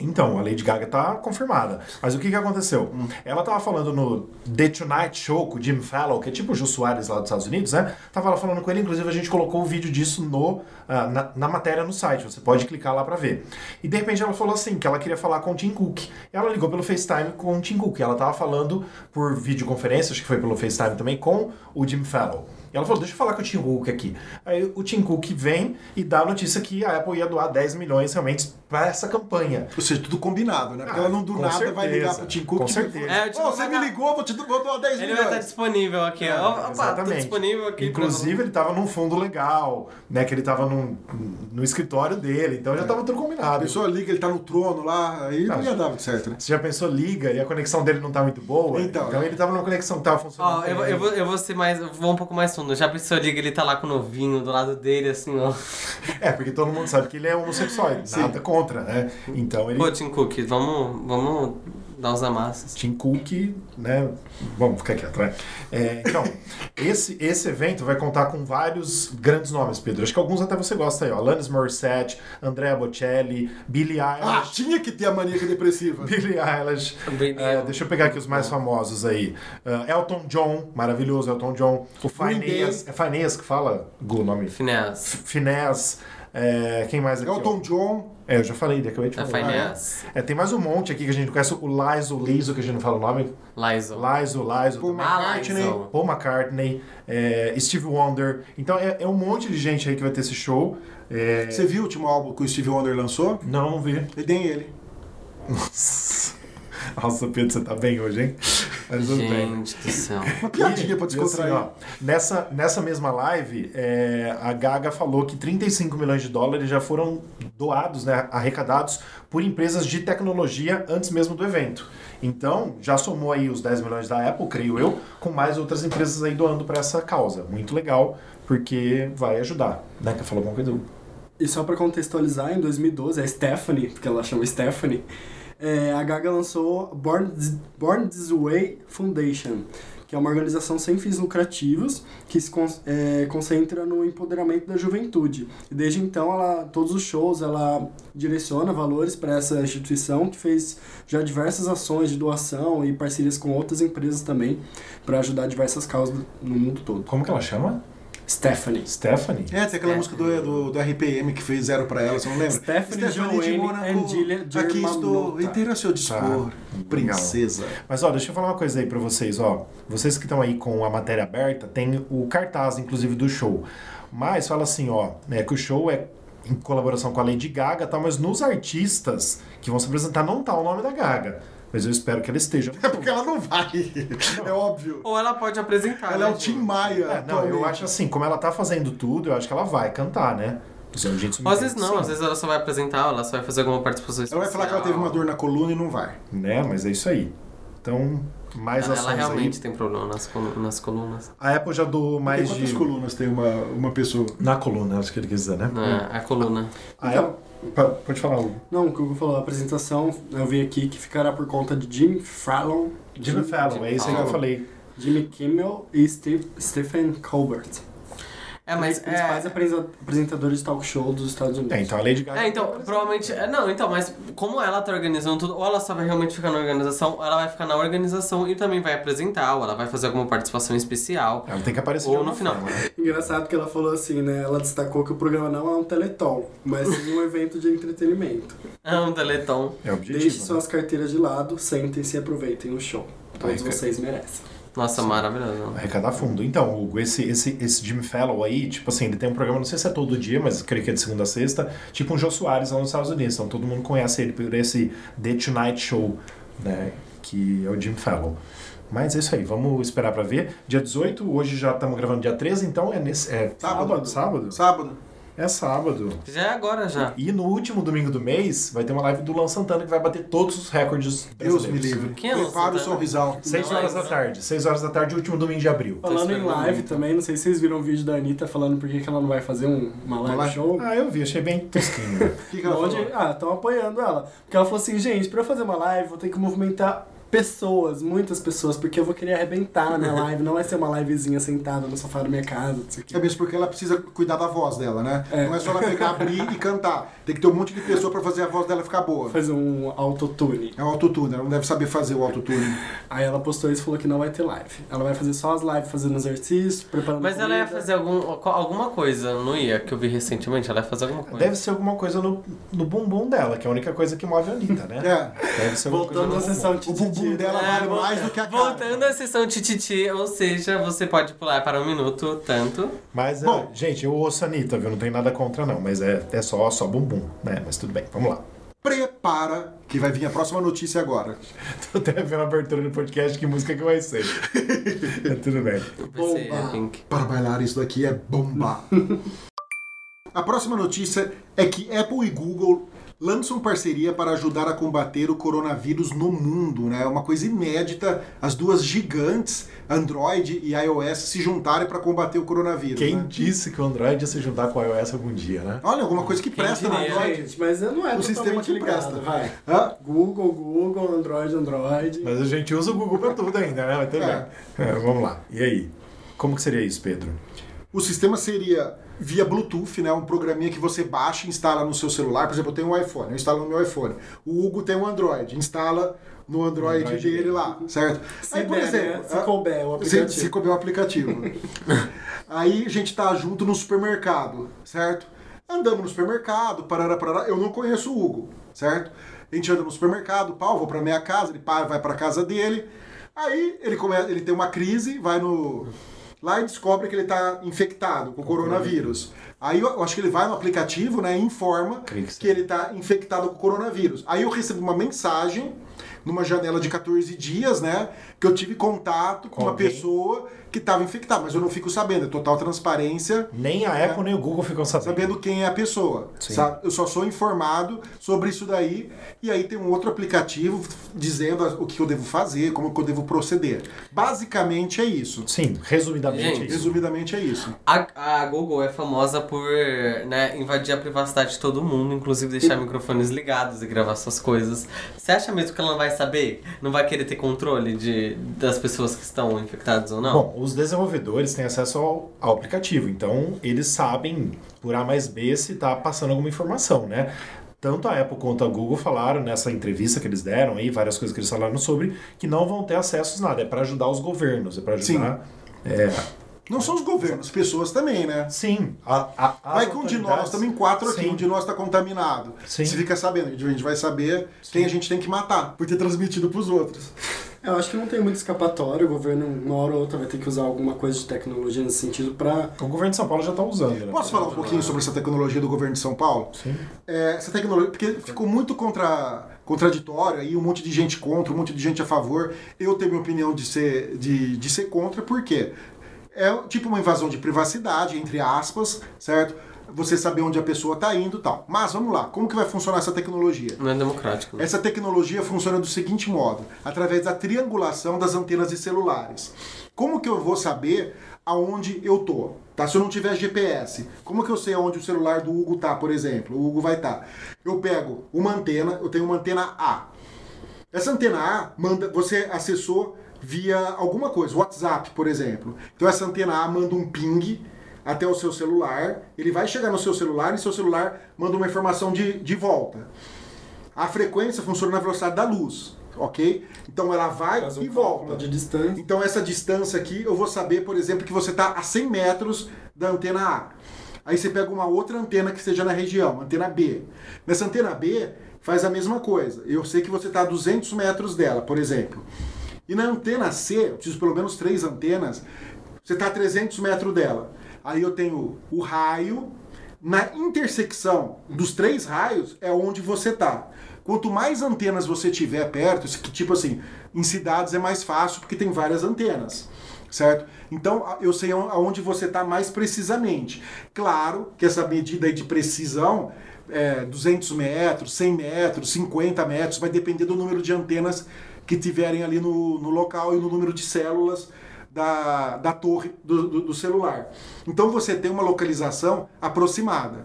Então, a Lady Gaga tá confirmada. Mas o que que aconteceu? Ela tava falando no The Tonight Show com o Jim Fallon, que é tipo o Jô Soares lá dos Estados Unidos, né? Tava lá falando com ele, inclusive a gente colocou o vídeo disso no, ah, na, na matéria no site, você pode clicar lá pra ver. E de repente ela falou assim, que ela queria falar com o Tim Cook. Ela ligou pelo FaceTime com o Tim Cook. Ela tava falando por videoconferência, acho que foi pelo FaceTime também, com o Jim Fallon. Ela falou, deixa eu falar com o Tim Cook aqui. Aí o Tim Cook vem e dá a notícia que a Apple ia doar 10 milhões realmente para essa campanha. Ou seja, tudo combinado, né? Porque Ah, ela não do com nada vai ligar certeza, pro Tim Cook. com certeza. É, o Tim Ô, Cook você vai me ligou, vou te vou doar 10 Ele vai milhões. estar disponível aqui, ó. Opa, tô Exatamente. disponível aqui. pra- Inclusive, ele tava num fundo legal, né? Que ele tava num, no escritório dele, então já tava tudo A combinado. pessoa liga, ele tá no trono lá, aí não Não, ia dar certo, né? Você já pensou, liga e a conexão dele não tá muito boa? Então, então é. ele tava numa conexão que tava funcionando. Ó, eu, eu, vou, eu vou ser mais. Vou um pouco mais fundo. Já pensou, ele tá lá com o novinho do lado dele, assim, ó. É, porque todo mundo sabe que ele é homossexual, nada contra, né? Então ele. Pô, Tim Cook, vamos, vamos dar uns amassos. Tim Cook, né? Vamos ficar quieto, né? É, então, esse, esse evento vai contar com vários grandes nomes, Pedro. Acho que alguns até você gosta aí, ó. Alanis Morissette, Andrea Bocelli, Billie Ah, Eilish. tinha que ter a maníaca depressiva. Billie Eilish. É, deixa eu pegar aqui os mais famosos aí. Uh, Elton John, maravilhoso Elton John. O Phineas. É Phineas que fala? Gu, o nome? Finesse. Finés. É, quem mais aqui? Elton? John. É, eu já falei, daqui eu ia te É falar. Finesse. É, tem mais um monte aqui que a gente não conhece. O Lizo, Lizo, que a gente não fala o nome. Lizo. Lizo, Lizo. Paul. Ah, McCartney. Lizo. Paul McCartney, é, Steve Wonder. Então é, é um monte de gente aí que vai ter esse show. É, Você viu o último álbum que o Steve Wonder lançou? Não, não vi. E nem ele. Nossa, Pedro, você tá bem hoje, hein? Mas tudo bem. Gente do céu. Uma piadinha pra assim, descontrair. ó, nessa, nessa mesma live, é, a Gaga falou que 35 milhões de dólares já foram doados, né, arrecadados por empresas de tecnologia antes mesmo do evento. Então, já somou aí os 10 milhões da Apple, creio eu, com mais outras empresas aí doando para essa causa. Muito legal, porque vai ajudar. Né? Quer falar alguma coisa? E só pra contextualizar, em 2012, a Stephanie, porque ela chama Stephanie, é, a Gaga lançou Born Born This Way Foundation, que é uma organização sem fins lucrativos que se con- é, concentra no empoderamento da juventude. E desde então, ela, todos os shows, ela direciona valores para essa instituição que fez já diversas ações de doação e parcerias com outras empresas também para ajudar diversas causas no mundo todo. Como que ela chama? Stephanie. Stephanie? É, tem aquela É. música do, do, do RPM que fez zero pra ela, você não lembra? Stephanie Joanne and Gillian Aqui estou inteiro a seu dispor, Tá, princesa. Mas ó, deixa eu falar uma coisa aí pra vocês, ó. Vocês que estão aí com a matéria aberta, tem o cartaz, inclusive, do show. Mas fala assim, ó, né, que o show é em colaboração com a Lady Gaga e tal, mas nos artistas que vão se apresentar não tá o nome da Gaga. Mas eu espero que ela esteja. É porque ela não vai, é óbvio. Ou ela pode apresentar. Ela é né, o Tim? Maia. É, não, eu acho assim, como ela tá fazendo tudo, eu acho que ela vai cantar, né? É um Ou às vezes não, Sim. às vezes ela só vai apresentar, ela só vai fazer alguma participação especial. Ela vai falar que ela teve uma dor na coluna e não vai. Né, mas é isso aí. Então, mais Ela, ações ela realmente aí. tem problema nas, colu- nas colunas. A Apple já Tem mais quantas de... colunas tem uma, uma pessoa? Na coluna, acho que ele quis dizer, né? É, a coluna. A Então, Apple... Pode falar, Hugo. Não, o que o Hugo falou, a apresentação, eu vi aqui que ficará por conta de Jimmy Fallon, Jimmy Fallon, é isso aí que eu falei. Jimmy Kimmel e Steve, Stephen Colbert. É, mas. Os principais É, apresen- apresentadores de talk show dos Estados Unidos. É, então a Lady Gaga... é, então, provavelmente. É, não, então, mas como ela tá organizando tudo, ou ela só vai realmente ficar na organização, ou ela vai ficar na organização e também vai apresentar, ou ela vai fazer alguma participação especial. Ela tem que aparecer Ou no final. forma, né? Engraçado que ela falou assim, né? Ela destacou que o programa não é um teleton, mas sim um evento de entretenimento. É um teleton. É o objetivo. Deixe né? suas carteiras de lado, sentem-se e aproveitem o show. Todos Ai, vocês merecem. Nossa, maravilhoso. Arrecadar fundo. Então, Hugo, esse, esse, esse Jimmy Fallon aí, tipo assim, ele tem um programa, não sei se é todo dia, mas creio que é de segunda a sexta, tipo um Jô Soares lá nos Estados Unidos. Então todo mundo conhece ele por esse The Tonight Show, né? Que é o Jimmy Fallon. Mas é isso aí, vamos esperar pra ver. Dia 18, hoje já estamos gravando dia 13, então é nesse. É Sábado. Sábado? Sábado. É sábado. Já é agora já. E no último domingo do mês vai ter uma live do Luan Santana que vai bater todos os recordes Deus me livre. Quem é Prepara o sorrisal. 6 Não, horas não. da tarde. 6 horas da tarde, último domingo de abril. Falando em live muito. também, não sei se vocês viram o vídeo da Anitta falando por que ela não vai fazer um- uma live live? show. Ah, eu vi, achei bem tosquinho. O que, que ela Onde, falou? ah, estão apoiando ela. Porque ela falou assim, gente, pra eu fazer uma live, vou ter que movimentar pessoas, muitas pessoas, porque eu vou querer arrebentar na minha live. Não vai ser uma livezinha sentada no sofá da minha casa, É mesmo porque ela precisa cuidar da voz dela, né? É. Não é só ela pegar, abrir e cantar. Tem que ter um monte de pessoa pra fazer a voz dela ficar boa. Fazer um autotune. É o autotune, ela não deve saber fazer o autotune. Aí ela postou isso e falou que não vai ter live. Ela vai fazer só as lives fazendo exercícios, preparando Mas ela ia comida. fazer algum, alguma coisa, não ia? Que eu vi recentemente, ela ia fazer alguma coisa. Deve ser alguma coisa no, no bumbum dela, que é a única coisa que move a Anitta, né? É. Deve ser alguma Voltando à no sessão bumbum. O bumbum dela É, vale volta- mais do que a cara. Voltando à sessão tititi, ou seja, você pode pular para um minuto, tanto. Mas, é, Bom. gente, eu ouço a Anitta, viu? Não tem nada contra, não. Mas é, é só, só bumbum, né? Mas tudo bem, vamos lá. Prepara, que vai vir a próxima notícia agora. Tô até vendo a abertura do podcast, que música que vai ser. é, tudo bem. Bomba. Para bailar isso daqui é bomba. a próxima notícia é que Apple e Google lançam parceria para ajudar a combater o coronavírus no mundo, né? É uma coisa inédita, as duas gigantes, Android e iOS, se juntarem para combater o coronavírus. Quem né? disse que o Android ia se juntar com o iOS algum dia, né? Olha, alguma coisa que Quem presta no Android. Gente, mas não é O sistema que ligado, presta. vai. Hã? Google, Google, Android, Android. Mas a gente usa o Google pra tudo ainda, né? Mas tudo É. bem. É, vamos lá. E aí? Como que seria isso, Pedro? O sistema seria via Bluetooth, né? Um programinha que você baixa e instala no seu celular. Por exemplo, eu tenho um iPhone, eu instalo no meu iPhone. O Hugo tem um Android, instala no Android, Android dele lá, certo? Se Aí, por der, exemplo, né? Se couber o se, aplicativo. se couber o aplicativo. Aí a gente tá junto no supermercado, certo? Andamos no supermercado, parará, parará. Eu não conheço o Hugo, certo? A gente anda no supermercado, pau, vou pra minha casa, ele para, vai pra casa dele. Aí ele, come, ele tem uma crise, vai no. Lá e descobre que ele tá infectado com coronavírus. Aí eu, acho que ele vai no aplicativo, né, e informa Creio que ele tá infectado com coronavírus. Aí eu recebo uma mensagem numa janela de 14 dias, né, que eu tive contato com, Com uma alguém? pessoa que estava infectada, mas eu não fico sabendo, é total transparência, Nem a Apple nem o Google ficam sabendo. sabendo quem é a pessoa. Eu só sou informado sobre isso daí, e aí tem um outro aplicativo dizendo o que eu devo fazer, como que eu devo proceder. Basicamente é isso. Sim, resumidamente Gente, é isso. Resumidamente é isso. A, a Google é famosa por né, invadir a privacidade de todo mundo, inclusive deixar microfones ligados e gravar suas coisas. Você acha mesmo que ela não vai saber? Não vai querer ter controle de, das pessoas que estão infectadas ou não? Bom, os desenvolvedores têm acesso ao, ao aplicativo, então eles sabem por A mais B se está passando alguma informação, né? Tanto a Apple quanto a Google falaram nessa entrevista que eles deram aí, várias coisas que eles falaram sobre, que não vão ter acesso a nada. É para ajudar os governos, é para ajudar é, Não só os governos, pessoas também, né? Sim. A, a, Vai que um de nós, em quatro aqui, Sim. um de nós está contaminado. Sim. Você fica sabendo, a gente vai saber quem a gente tem que matar, por ter transmitido pros outros. Eu acho que não tem muito escapatório, o governo, uma hora ou outra, vai ter que usar alguma coisa de tecnologia nesse sentido pra. O governo de São Paulo já está usando. né? Posso falar um pouquinho sobre essa tecnologia do governo de São Paulo? Sim. É, essa tecnologia, porque ficou muito contra, contraditório aí, um monte de gente contra, um monte de gente a favor. Eu tenho minha opinião de ser, de, de ser contra, por quê? É tipo uma invasão de privacidade, entre aspas, certo? Você saber onde a pessoa está indo e tal. Mas vamos lá, como que vai funcionar essa tecnologia? Não é democrático. né? Essa tecnologia funciona do seguinte modo: através da triangulação das antenas de celulares. Como que eu vou saber aonde eu tô? Tá? Se eu não tiver GPS, como que eu sei aonde o celular do Hugo tá, por exemplo? O Hugo vai estar. Eu pego uma antena, eu tenho uma antena A. Essa antena A manda, você acessou via alguma coisa, WhatsApp, por exemplo. Então essa antena A manda um ping até o seu celular, ele vai chegar no seu celular e seu celular manda uma informação de, de volta. A frequência funciona na velocidade da luz, ok? Então ela vai Faz um e cálculo volta. de distância. Então essa distância aqui, eu vou saber, por exemplo, que você está a 100 metros da antena A. Aí você pega uma outra antena que esteja na região, antena B. Nessa antena B, faz a mesma coisa. Eu sei que você está a 200 metros dela, por exemplo. E na antena C, eu preciso pelo menos três antenas, você está a 300 metros dela. Aí eu tenho o raio, na intersecção dos três raios é onde você está. Quanto mais antenas você tiver perto, tipo assim, em cidades é mais fácil porque tem várias antenas, certo? Então eu sei aon- aonde você está mais precisamente. Claro que essa medida de precisão, é, 200 metros, 100 metros, 50 metros, vai depender do número de antenas que tiverem ali no, no local e no número de células da, da torre do, do- do celular. Então você tem uma localização aproximada.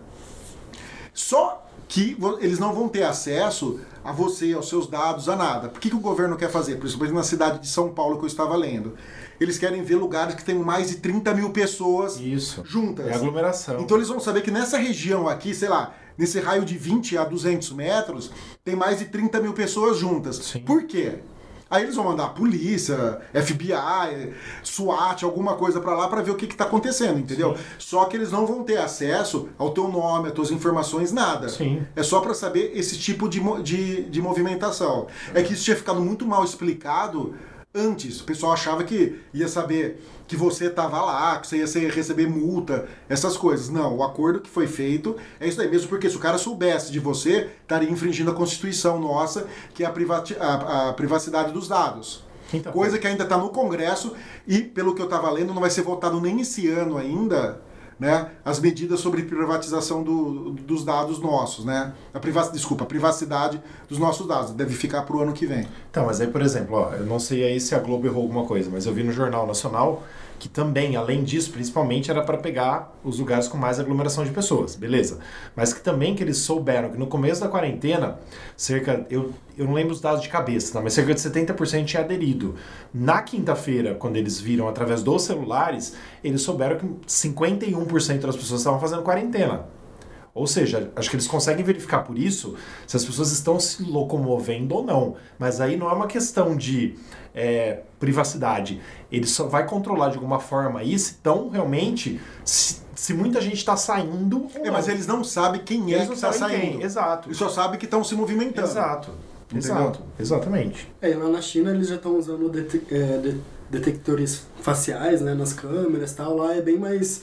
Só que eles não vão ter acesso a você, aos seus dados, a nada. Por que, que o governo quer fazer? Principalmente na cidade de São Paulo que eu estava lendo. Eles querem ver lugares que tem mais de 30 mil pessoas Isso. juntas. É aglomeração. Então eles vão saber que nessa região aqui, sei lá, nesse raio de 20 a 200 metros, tem mais de 30 mil pessoas juntas. Sim. Por quê? Aí eles vão mandar a polícia, FBI, SWAT, alguma coisa pra lá pra ver o que, que tá acontecendo, entendeu? Só que eles não vão ter acesso ao teu nome, às tuas informações, nada. Sim. É só pra saber esse tipo de, de, de movimentação. É que isso tinha ficado muito mal explicado antes. O pessoal achava que ia saber que você estava lá, que você ia ser- receber multa, essas coisas. Não, o acordo que foi feito é isso aí mesmo, porque se o cara soubesse de você, estaria infringindo a Constituição nossa, que é a, privati- a- a privacidade dos dados. Então, Coisa que ainda está no Congresso e, pelo que eu estava lendo, não vai ser votado nem esse ano ainda, né? As medidas sobre privatização do- dos dados nossos, né? A desculpa, a privacidade dos nossos dados. Deve ficar para o ano que vem. Então, mas aí, por exemplo, ó, eu não sei aí se a Globo errou alguma coisa, mas eu vi no Jornal Nacional que também, além disso, principalmente era para pegar os lugares com mais aglomeração de pessoas, beleza. Mas que também que eles souberam que no começo da quarentena, cerca, eu, eu não lembro os dados de cabeça, tá? mas cerca de 70% tinha aderido. Na quinta-feira, quando eles viram através dos celulares, eles souberam que 51% das pessoas estavam fazendo quarentena. Ou seja, acho que eles conseguem verificar por isso se as pessoas estão se locomovendo ou não. Mas aí não é uma questão de é, privacidade. Ele só vai controlar de alguma forma aí se estão realmente. Se, se muita gente está saindo. Ou É, mas eles não sabem quem é Eles que não está sabem quem. saindo. Exato. Eles só sabem que estão se movimentando. Exato. Entendeu? Exato. Exatamente. É, e lá na China eles já estão usando dete- é, de- detectores faciais, né, nas câmeras e tal. Lá é bem mais,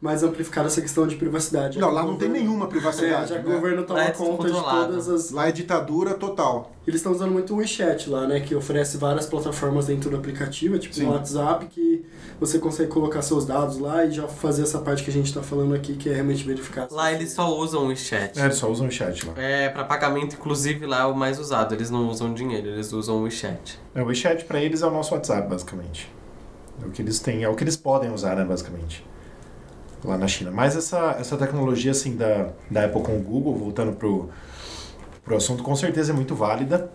mais amplificada essa questão de privacidade. Não, Já lá o não tem nenhuma privacidade. É, já que né? o governo toma é conta de todas as... Lá é ditadura total. Eles estão usando muito o WeChat lá, né, que oferece várias plataformas dentro do aplicativo, é tipo Sim. um WhatsApp, que você consegue colocar seus dados lá e já fazer essa parte que a gente tá falando aqui, que é realmente verificar. Lá eles só usam o WeChat. É, eles só usam o chat lá. É, pra pagamento, inclusive, lá é o mais usado. Eles não usam dinheiro, eles usam o WeChat. É, o WeChat para eles é o nosso WhatsApp, basicamente. É o que eles têm, é o que eles podem usar, né, basicamente. Lá na China. Mas essa, essa tecnologia, assim, da, da Apple com o Google, voltando pro, pro assunto, com certeza é muito válida.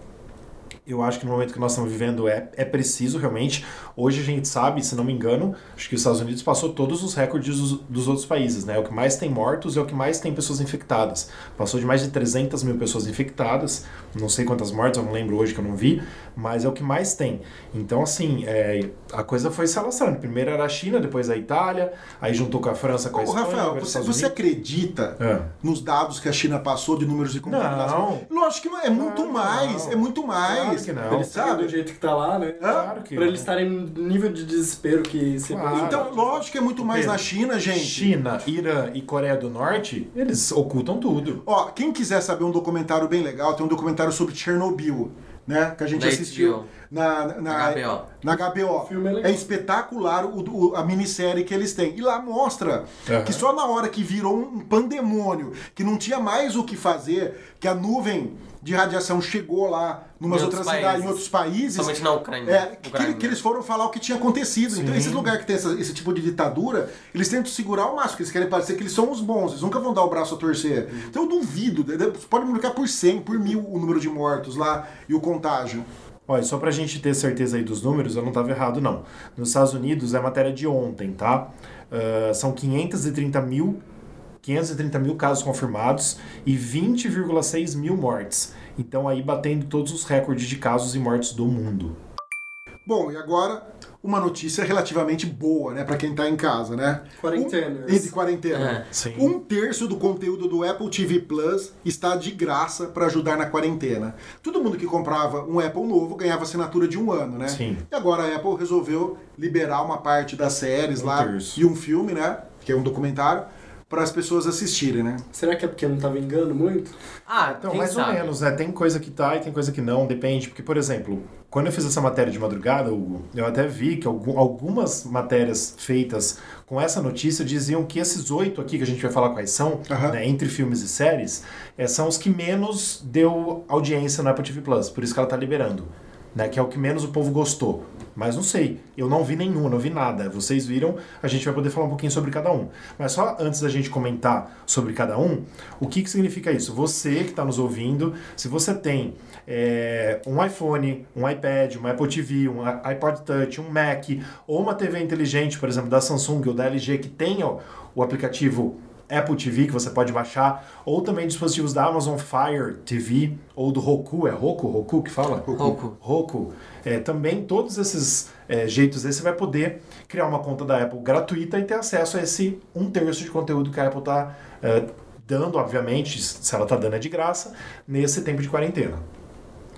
eu acho que no momento que nós estamos vivendo é, é preciso realmente. Hoje a gente sabe, se não me engano, acho que os Estados Unidos passou todos os recordes dos, dos outros países, né? O que mais tem mortos e é o que mais tem pessoas infectadas. Passou de mais de 300 mil pessoas infectadas, não sei quantas mortes, eu não lembro hoje que eu não vi, mas é o que mais tem. Então, assim, é, a coisa foi se alastrando. Primeiro era a China, depois a Itália, aí juntou com a França, com a Ô, Espanha. Rafael, você, você acredita É. nos dados que a China passou de números de contaminação? Não. Lógico que não é muito Não, mais, não. é muito mais. Claro que não. Pra eles Sabe? do jeito que tá lá, né? Claro que Pra não. eles estarem no nível de desespero que se Claro. Então, lógico que é muito mais Pedro, na China, gente. China, Irã e Coreia do Norte, eles ocultam tudo. Ó, quem quiser saber um documentário bem legal, tem um documentário sobre Chernobyl, né? Que a gente Na assistiu HBO. na, na, HBO. na HBO. O filme é legal. espetacular o, o- a minissérie que eles têm. E lá mostra Aham. que só na hora que virou um pandemônio, que não tinha mais o que fazer, que a nuvem de radiação chegou lá numas Em outras outros cidades, em países. outros países. Somente na Ucrânia. É, que, Ucrânia. que eles foram falar o que tinha acontecido. Então, Sim. esses lugares que tem essa- esse tipo de ditadura, eles tentam segurar o máximo, porque eles querem parecer que eles são os bons, eles nunca vão dar o braço a torcer. Então, eu duvido, né? Você pode multiplicar por 100, por mil o número de mortos lá e o contágio. Olha, só pra gente ter certeza aí dos números, eu não tava errado, não. Nos Estados Unidos é matéria de ontem, tá? Ah, são 530 mil, 530 mil casos confirmados e 20,6 mil mortes. Então aí batendo todos os recordes de casos e mortes do mundo. Bom, e agora uma notícia relativamente boa, né, para quem tá em casa, né? Quarenteners. Um, de quarentena. É. Sim. Um terço do conteúdo do Apple TV Plus está de graça para ajudar na quarentena. Todo mundo que comprava um Apple novo ganhava assinatura de um ano, né? Sim. E agora a Apple resolveu liberar uma parte das séries Um lá terço. e um filme, né? Que é um documentário, para as pessoas assistirem, né? Será que é porque não tá vingando muito? Ah, Então, mais sabe? ou menos, né? Tem coisa que tá e tem coisa que não, depende. Porque, por exemplo, quando eu fiz essa matéria de madrugada, Hugo, eu até vi que algum- algumas matérias feitas com essa notícia diziam que esses oito aqui, que a gente vai falar quais são, Aham. né, entre filmes e séries, eh, são os que menos deu audiência na Apple TV Plus. Por isso que ela tá liberando. Né, que é o que menos o povo gostou. Mas não sei, eu não vi nenhum, não vi nada. Vocês viram, a gente vai poder falar um pouquinho sobre cada um. Mas só antes da gente comentar sobre cada um, o que, que significa isso? Você que está nos ouvindo, se você tem é, um iPhone, um iPad, um Apple TV, um iPod Touch, um Mac, ou uma TV inteligente, por exemplo, da Samsung ou da LG, que tenha o aplicativo Apple TV que você pode baixar, ou também dispositivos da Amazon Fire TV ou do Roku, é Roku? Roku que fala? Roku. Roku. É, também todos esses é, jeitos aí você vai poder criar uma conta da Apple gratuita e ter acesso a esse um terço de conteúdo que a Apple está dando, obviamente, se ela está dando é de graça, nesse tempo de quarentena.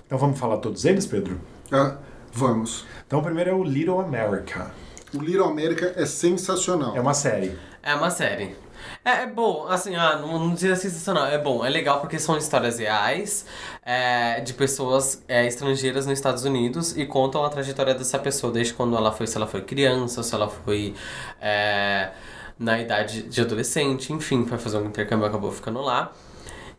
Então vamos falar todos eles, Pedro? Ah, vamos. Então o primeiro é o Little America. O Little America é sensacional. É uma série. É uma série. É, é bom, assim, ah, não, não diria sensacional, é bom, é legal porque são histórias reais é, de pessoas é, estrangeiras nos Estados Unidos e contam a trajetória dessa pessoa, desde quando ela foi, se ela foi criança, se ela foi é, na idade de adolescente, enfim, foi fazer um intercâmbio e acabou ficando lá.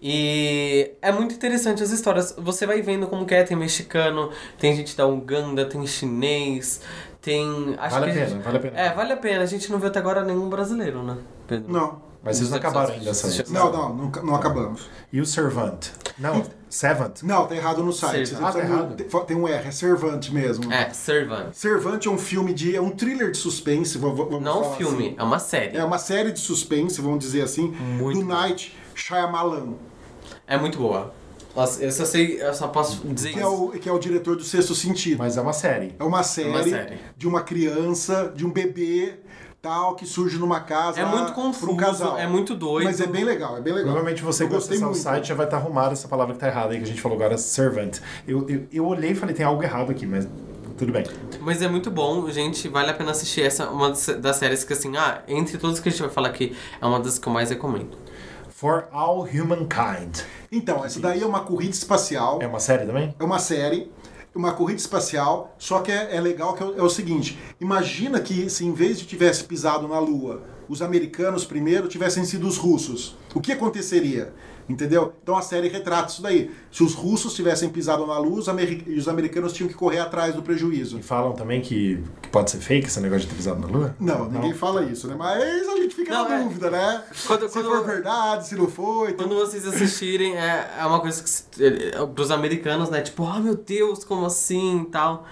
E é muito interessante as histórias. Você vai vendo como que é, tem mexicano, tem gente da Uganda, tem chinês, tem. Acho Vale a pena, gente- vale a pena. É, vale a pena. A gente não viu até agora nenhum brasileiro, né? Pedro? Não. Mas eles não acabaram ainda essa. Assistiu- Não, não, não, não acabamos. E o Servant? Não, Servant. Não, tá errado no site. Servant. Ah, tá errado. tem- Tem um R, é Servant mesmo. É, Servant. Servant é um filme de. é um thriller de suspense, vamos Não um filme, assim. é uma série. É uma série de suspense, vamos dizer assim, Muito do bom. Night Shyamalan, É muito boa. Eu só sei, eu só posso dizer que é, isso. o, que é o diretor do Sexto Sentido. Mas é uma série. É uma série, uma série. de uma criança, de um bebê, tal, que surge numa casa É muito confuso, um casal. é muito doido. Mas é bem legal, é bem legal. Provavelmente você Eu que acessar o site já vai estar arrumada essa palavra que tá errada aí, que a gente falou agora, servant. Eu, eu, eu olhei e falei, tem algo errado aqui, mas tudo bem. Mas é muito bom, gente, vale a pena assistir essa, uma das- das séries que assim, ah, entre todas que a gente vai falar aqui, é uma das que eu mais recomendo. For All Humankind. Então, essa daí é uma corrida espacial. É uma série também? É uma série, uma corrida espacial, só que é, é legal que é o, é o seguinte: imagina que se em vez de tivesse pisado na Lua os americanos primeiro tivessem sido os russos, o que aconteceria? Entendeu? Então a série retrata isso daí. Se os russos tivessem pisado na luz, e os americanos tinham que correr atrás do prejuízo. E falam também que, que pode ser fake esse negócio de ter pisado na lua? Não, ninguém fala isso, né? Mas a gente fica Não, na é- dúvida, né? Quando- se quando- for verdade, se não foi. Então... Quando vocês assistirem, é, é uma coisa que se- é, é, pros americanos, né? Tipo, oh meu Deus, como assim e tal.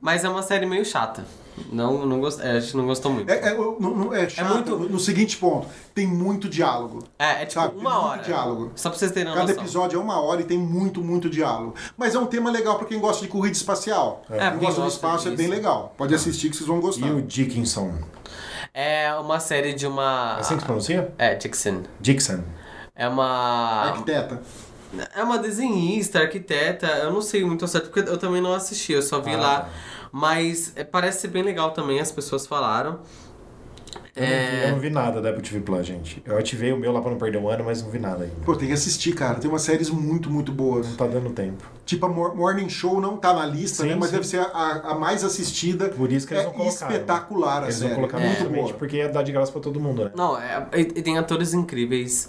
Mas é uma série meio chata. Não, não gost... é, a gente não gostou muito. É, é, não- não- é chato muito- no, seguinte ponto: tem muito diálogo. É, é tipo Sabe, tem uma muito hora. diálogo. Só pra vocês terem uma Cada noção. episódio é uma hora e tem muito, muito diálogo. Mas é um tema legal pra quem gosta de corrida espacial. É, quem quem gosta do espaço é bem disso. legal. Pode assistir que vocês vão gostar. E o Dickinson. É uma série de uma. É assim que se pronuncia? É, Dixon. Dixon. É uma. Arquiteta. É uma desenhista, arquiteta, eu não sei muito ao certo, porque eu também não assisti, eu só vi Ah, lá. tá. Mas é, parece ser bem legal também, as pessoas falaram. Eu, não vi, É. eu não vi nada da Apple TV Plus, gente. Eu ativei o meu lá pra não perder um ano, mas não vi nada ainda. Pô, tem que assistir, cara. Tem umas séries muito, muito boas. Não tá dando tempo. Tipo, a Mor- Morning Show não tá na lista, Sim, né? Mas sim. deve ser a, a mais assistida. Por isso que eles é não colocaram. espetacular a Eles série. não colocaram é muito boa. porque ia dar de graça pra todo mundo, né? Não, é, e, e tem atores incríveis,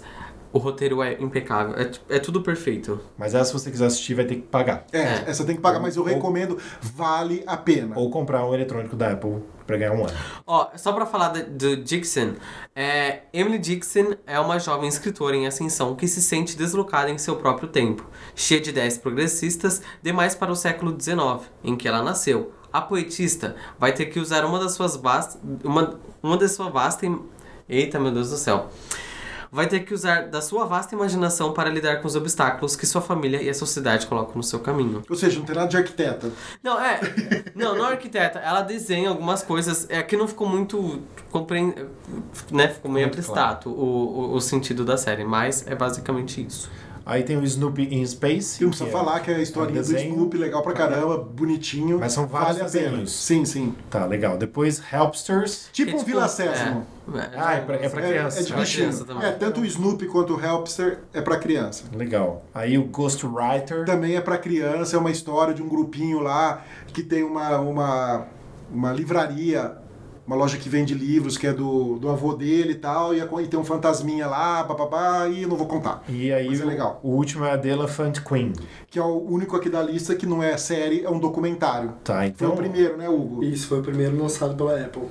o roteiro é impecável, é, é tudo perfeito. Mas essa, se você quiser assistir, vai ter que pagar. É, É. essa tem que pagar, mas eu Ou- recomendo, vale a pena. Ou comprar um eletrônico da Apple pra ganhar um ano. Ó, só pra falar de- do Dixon, é, Emily Dixon é uma jovem escritora em ascensão que se sente deslocada em seu próprio tempo, cheia de ideias progressistas demais para o século XIX, em que ela nasceu. A poetista vai ter que usar uma das suas vastas, uma, uma das suas vastas, eita meu Deus do céu, vai ter que usar da sua vasta imaginação para lidar com os obstáculos que sua família e a sociedade colocam no seu caminho. Ou seja, não tem nada de arquiteta. Não, é. Não, não é arquiteta. Ela desenha algumas coisas. É que não ficou muito. Compre... Né? Ficou meio Muito abstrato o, o, o sentido da série, mas é basicamente isso. Aí tem o Snoopy in Space. Que não precisa é- falar que é a historinha é um do. Snoopy, legal pra caramba, bonitinho. Mas são vários vale a pena. desenhos. Sim, sim. Tá, legal. Depois Helpsters. Tipo um Vila Sésamo. É, Ah, é pra- é pra É, criança. é de bichinho. criança também. É, tanto o Snoopy quanto o Helpster é pra criança. Legal. Aí o Ghostwriter. Também é pra criança, é uma história de um grupinho lá que tem uma, uma, uma livraria, uma loja que vende livros, que é do, do avô dele e tal, e, a- e tem um fantasminha lá, papapá, e não vou contar. E aí Mas é o- legal. o último é The Elephant Queen. Que é o único aqui da lista que não é série, é um documentário. Tá, Foi então. o primeiro, né, Hugo? Isso foi o primeiro lançado pela Apple.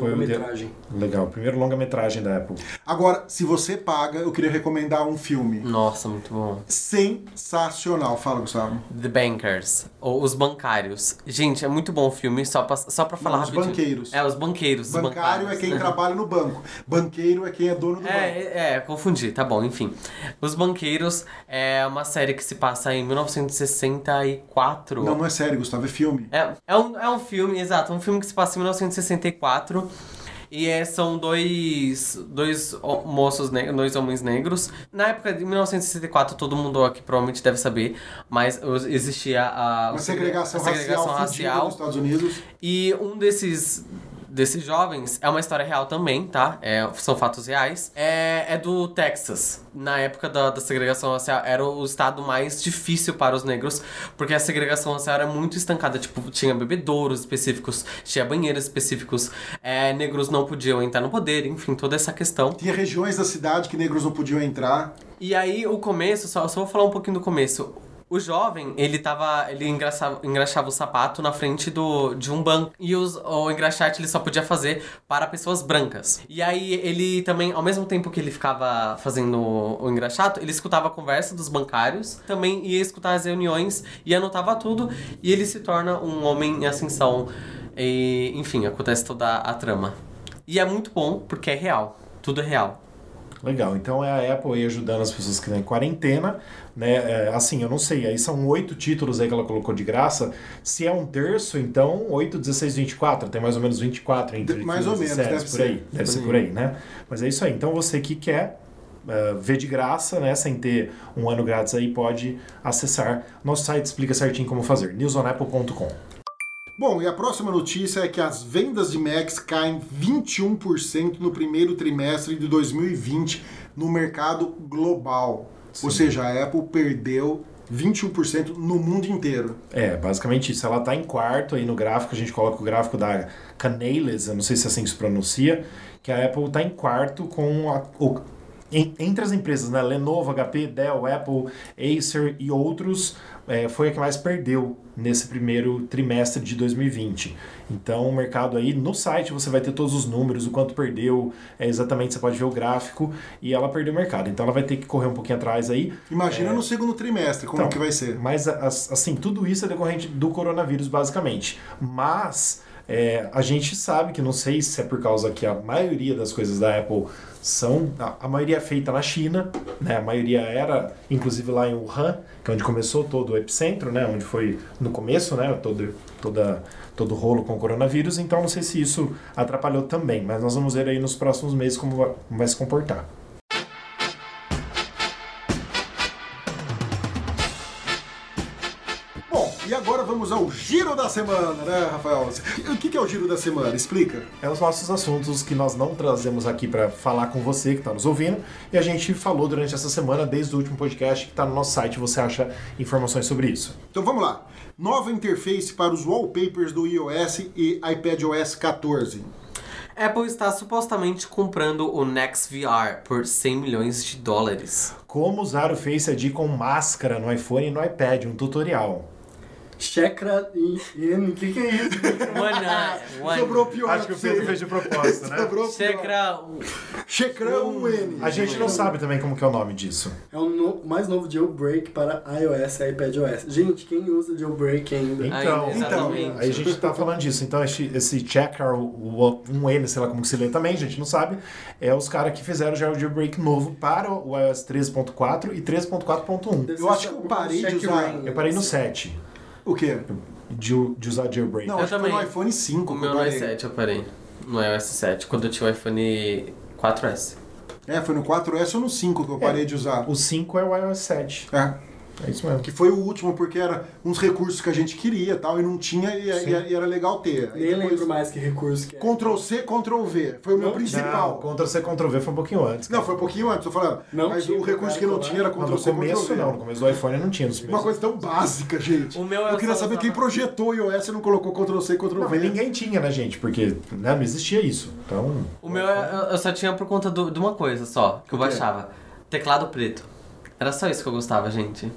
Foi o de- metragem. Legal. Primeiro longa-metragem da Apple. Agora, se você paga, eu queria recomendar um filme. Nossa, muito bom. Sensacional. Fala, Gustavo. The Bankers, ou Os Bancários. Gente, é muito bom o filme, só pra, só pra falar Não, os rapidinho. banqueiros. É, os banqueiros. os Bancário é bancários. quem trabalha no banco. Banqueiro é quem é dono do banco. É, é, é, confundi, tá bom, enfim. Os Banqueiros é uma série que se passa em 1964. Não, não é série, Gustavo, é filme. É, é, um, é um filme, exato, um filme que se passa em 1964. E é, são dois, dois moços, ne- dois homens negros. Na época de 1964, todo mundo aqui provavelmente deve saber, mas existia a, segregação, a segregação racial, racial. nos Estados Unidos. E um desses desses jovens é uma história real também, tá? É, são fatos reais. É, é do Texas. Na época da, da segregação racial, era o estado mais difícil para os negros, porque a segregação racial era muito estancada. Tipo, tinha bebedouros específicos, tinha banheiros específicos, é, negros não podiam entrar no poder, enfim, toda essa questão. Tinha regiões da cidade que negros não podiam entrar. E aí, o começo, só, só vou falar um pouquinho do começo. O jovem, ele tava. Ele engraxava, engraxava o sapato na frente do, de um banco. E os, o engraxate ele só podia fazer para pessoas brancas. E aí ele também, ao mesmo tempo que ele ficava fazendo o, o engraxato, ele escutava a conversa dos bancários, também ia escutar as reuniões e anotava tudo. E ele se torna um homem em ascensão. E, enfim, acontece toda a trama. E é muito bom porque é real. Tudo é real. Legal, então é a Apple aí ajudando as pessoas que estão em quarentena, né? É, assim, eu não sei, aí são oito títulos aí que ela colocou de graça. Se é um terço, então 8, 16, 24, tem mais ou menos 24 entre Mais ou menos, séries deve por aí. ser. Deve Por ser aí. por aí, né? Mas é isso aí. Então você que quer uh, ver de graça, né? Sem ter um ano grátis aí, pode acessar. Nosso site explica certinho como fazer. newsonapple.com. Bom, e a próxima notícia é que as vendas de Macs caem 21% no primeiro trimestre de 2020 no mercado global. Ou seja, a Apple perdeu 21% no mundo inteiro. É, basicamente isso. Ela tá em quarto aí no gráfico, a gente coloca o gráfico da Canales, eu não sei se é assim que se pronuncia, que a Apple tá em quarto com a, o, entre as empresas, né? Lenovo, HP, Dell, Apple, Acer e outros, é, foi a que mais perdeu nesse primeiro trimestre de 2020. Então, o mercado aí, no site você vai ter todos os números, o quanto perdeu, é, exatamente, você pode ver o gráfico, e ela perdeu o mercado. Então, ela vai ter que correr um pouquinho atrás aí, Imagina no segundo trimestre como Então, que vai ser. mas, as- assim, tudo isso é decorrente do coronavírus, basicamente. Mas é, a gente sabe que, não sei se é por causa que a maioria das coisas da Apple são. A, a maioria é feita na China, né? A maioria era, inclusive, lá em Wuhan, que é onde começou todo o epicentro, né? Onde foi no começo, né? Todo, toda, todo o rolo com o coronavírus. Então, não sei se isso atrapalhou também. Mas nós vamos ver aí nos próximos meses como vai, como vai se comportar. Vamos ao giro da semana, né, Rafael? O que que é o giro da semana? Explica. É os nossos assuntos que nós não trazemos aqui para falar com você que está nos ouvindo. E a gente falou durante essa semana, desde o último podcast que está no nosso site, você acha informações sobre isso. Então vamos lá. Nova interface para os wallpapers do iOS e iPadOS 14. Apple está supostamente comprando o Next VR por 100 milhões de dólares. Como usar o Face ID com máscara no iPhone e no iPad, um tutorial. Chakra e N, o que, que é isso? One, one. Sobrou pior. Acho que o Pedro fez de propósito, né? Sobrou pior. Chakra. Checrão N. A gente não sabe também como que é o nome disso. É o no- mais novo jailbreak para iOS e iPadOS. Gente, quem usa jailbreak ainda? Então, Aí, exatamente. aí a gente tá falando disso. Então, esse, esse um N, sei lá como que se lê também, a gente não sabe, é os caras que fizeram já o jailbreak novo para o iOS 13.4 e 13.4.1. Deve Eu acho que eu parei de usar-. Eu parei no 7 O quê? de, de usar jailbreak. Não, Eu acho que foi também. no iPhone 5 O meu no parei. i7 eu parei. No iOS 7, quando eu tinha o iPhone 4S. É, foi no 4S ou no 5 que eu parei de usar. O 5 é o iOS 7. É. É isso mesmo. Que foi o último, porque era uns recursos que a gente queria tal, e não tinha, e, e- e era legal ter. Nem depois, lembro mais que recurso que é. Ctrl C, Ctrl V. Foi o meu Não, principal. Não, Ctrl C, Ctrl V foi um pouquinho antes. Não, foi um pouquinho antes, tô falando. Não mas tinha o recurso que não colar. tinha era Ctrl no C, Ctrl começo não, no começo do iPhone não tinha. Nos Uma coisa tão básica, gente. O meu eu queria saber quem projetou o iOS e não colocou Ctrl C, Ctrl V. ninguém tinha, né, gente? Porque né, não existia isso. Então. O meu eu, eu só tinha por conta do- de uma coisa só, que eu baixava. Teclado preto. Era só isso que eu gostava, gente.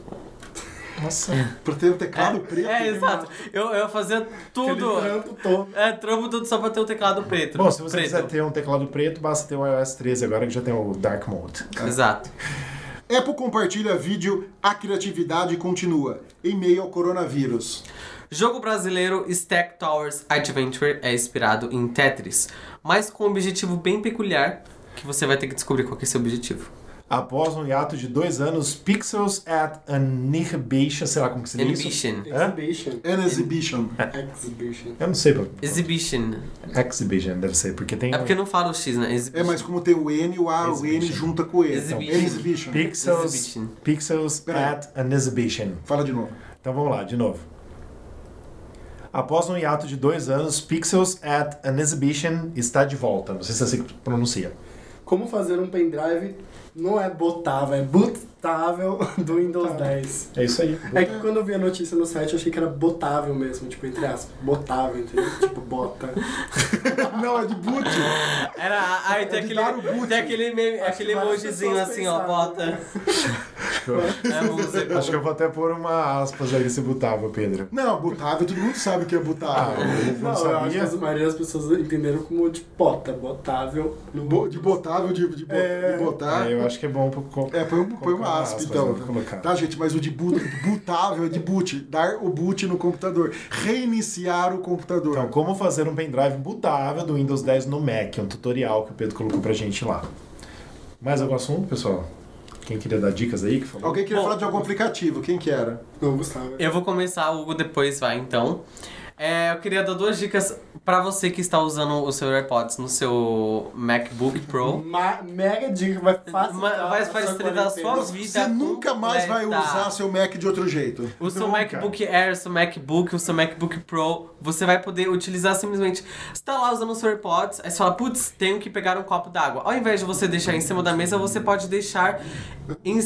Nossa. Pra ter um teclado preto. É, exato. Eu, eu fazia tudo. trampo todo. É, trampo tudo só pra ter o teclado preto. Bom, se você preto. quiser ter um teclado preto, basta ter o iOS 13 agora que já tem o Dark Mode. Exato. Apple compartilha vídeo, a criatividade continua, em meio ao coronavírus. Jogo brasileiro Stack Towers Adventure é inspirado em Tetris, mas com um objetivo bem peculiar que você vai ter que descobrir qual que é esse objetivo. Após um hiato de dois anos, Pixels at Annihilation, sei lá como que se diz isso. Exhibition. Exhibition. An exhibition. Exhibition. Eu não sei. pô. Exhibition. Exhibition deve ser, porque tem. É porque não fala o X, né? Exhibition. É, mas como tem o N, o A, o N Exhibition. junta com o E. Exhibition. Então, exhibition. Pixels, Exhibition. Pixels at an Exhibition. Fala de novo. Então vamos lá, de novo. Após um hiato de dois anos, Pixels at an Exhibition está de volta. Não sei se é assim que pronuncia. Como fazer um pendrive não é botável, é bootável do Windows 10. É isso aí. É que quando eu vi a notícia no site eu achei que era botável mesmo, tipo, entre aspas, botável, entendeu? Tipo, bota. Não, é de boot. Era, aí tem É aquele, dar o boot. tem aquele, meme, aquele emojizinho assim, ó, pensaram. bota. É. Acho que eu vou até pôr uma aspas aí se botável, Pedro. Não, botável, todo mundo sabe o que é Ah, botável. eu Não, não eu acho que sabia. a maioria das pessoas entenderam como de bota, botável. No... Bo- de botável, de, de, bo- É. de botar. É, eu acho que é bom pro- É, põe, um- põe uma aspas, então. Tá, gente, mas o de boot, bootável é de boot. Dar o boot no computador. Reiniciar o computador. Então, como fazer um pendrive bootável do Windows 10 no Mac, um tutorial que o Pedro colocou pra gente lá. Mais algum assunto, pessoal? Quem queria dar dicas aí que falou? Alguém queria Bom, falar de algum aplicativo? Quem que era? Não, Gustavo. Eu vou começar, o Hugo depois vai, então. É, eu queria dar duas dicas pra você que está usando o seu AirPods no seu MacBook Pro. Ma mega dica, vai facilitar. Vai a sua facilitar a sua vida. Você nunca mais vai usar seu Mac de outro jeito. O seu Nunca. MacBook Air, o seu MacBook, o seu MacBook Pro, você vai poder utilizar simplesmente. Você tá lá usando o seu AirPods, aí você fala, putz, tenho que pegar um copo d'água. Ao invés de você deixar em cima da mesa, você pode deixar. Em...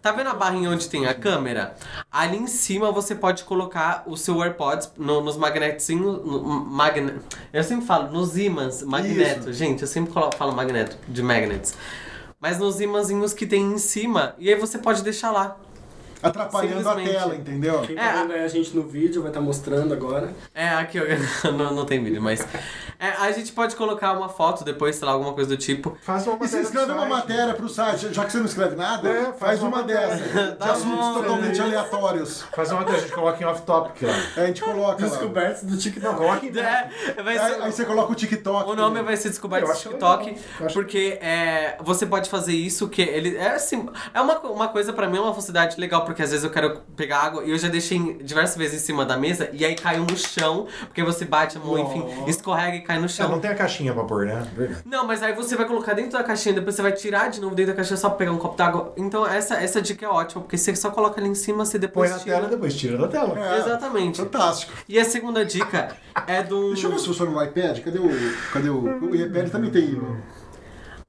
Tá vendo a barrinha onde tem a câmera? Ali em cima você pode colocar o seu AirPods no- nos. No, magne... Eu sempre falo, nos ímãs, magneto. Isso. Gente, eu sempre falo magneto, de magnets. Mas nos imãzinhos que tem em cima, e aí você pode deixar lá. Atrapalhando a tela, entendeu? Quem tá É, vendo aí a gente no vídeo vai estar mostrando agora. É, aqui, não, não tem vídeo, mas. É, a gente pode colocar uma foto depois, sei lá, alguma coisa do tipo. Faz uma E se matéria escreve uma matéria pro site, já que você não escreve nada, É, faz, faz uma, uma matéria. dessa. De Tá assuntos bom. totalmente aleatórios. Faz uma matéria, a gente coloca em off-topic lá. Aí a gente coloca lá. Descobertos do TikTok. Não, coloca em É, ser- aí você coloca o TikTok. o nome também. vai ser Descoberto Eu no acho TikTok, porque é, você pode fazer isso, que ele é assim, é uma, uma coisa pra mim, é uma facilidade legal, porque às vezes eu quero pegar água e eu já deixei em- diversas vezes em cima da mesa e aí caiu no chão, porque você bate a mão, enfim, escorrega e cai no É, chão. não tem a caixinha pra pôr, né? Não, mas aí você vai colocar dentro da caixinha, depois você vai tirar de novo dentro da caixinha só pra pegar um copo d'água. Então essa, essa dica é ótima, porque você só coloca ali em cima, você Põe depois na tira. tela e depois tira da tela. É, Exatamente. Fantástico. E a segunda dica é do. Deixa eu ver se funciona no iPad. Cadê o. Cadê o. O iPad também tem. né?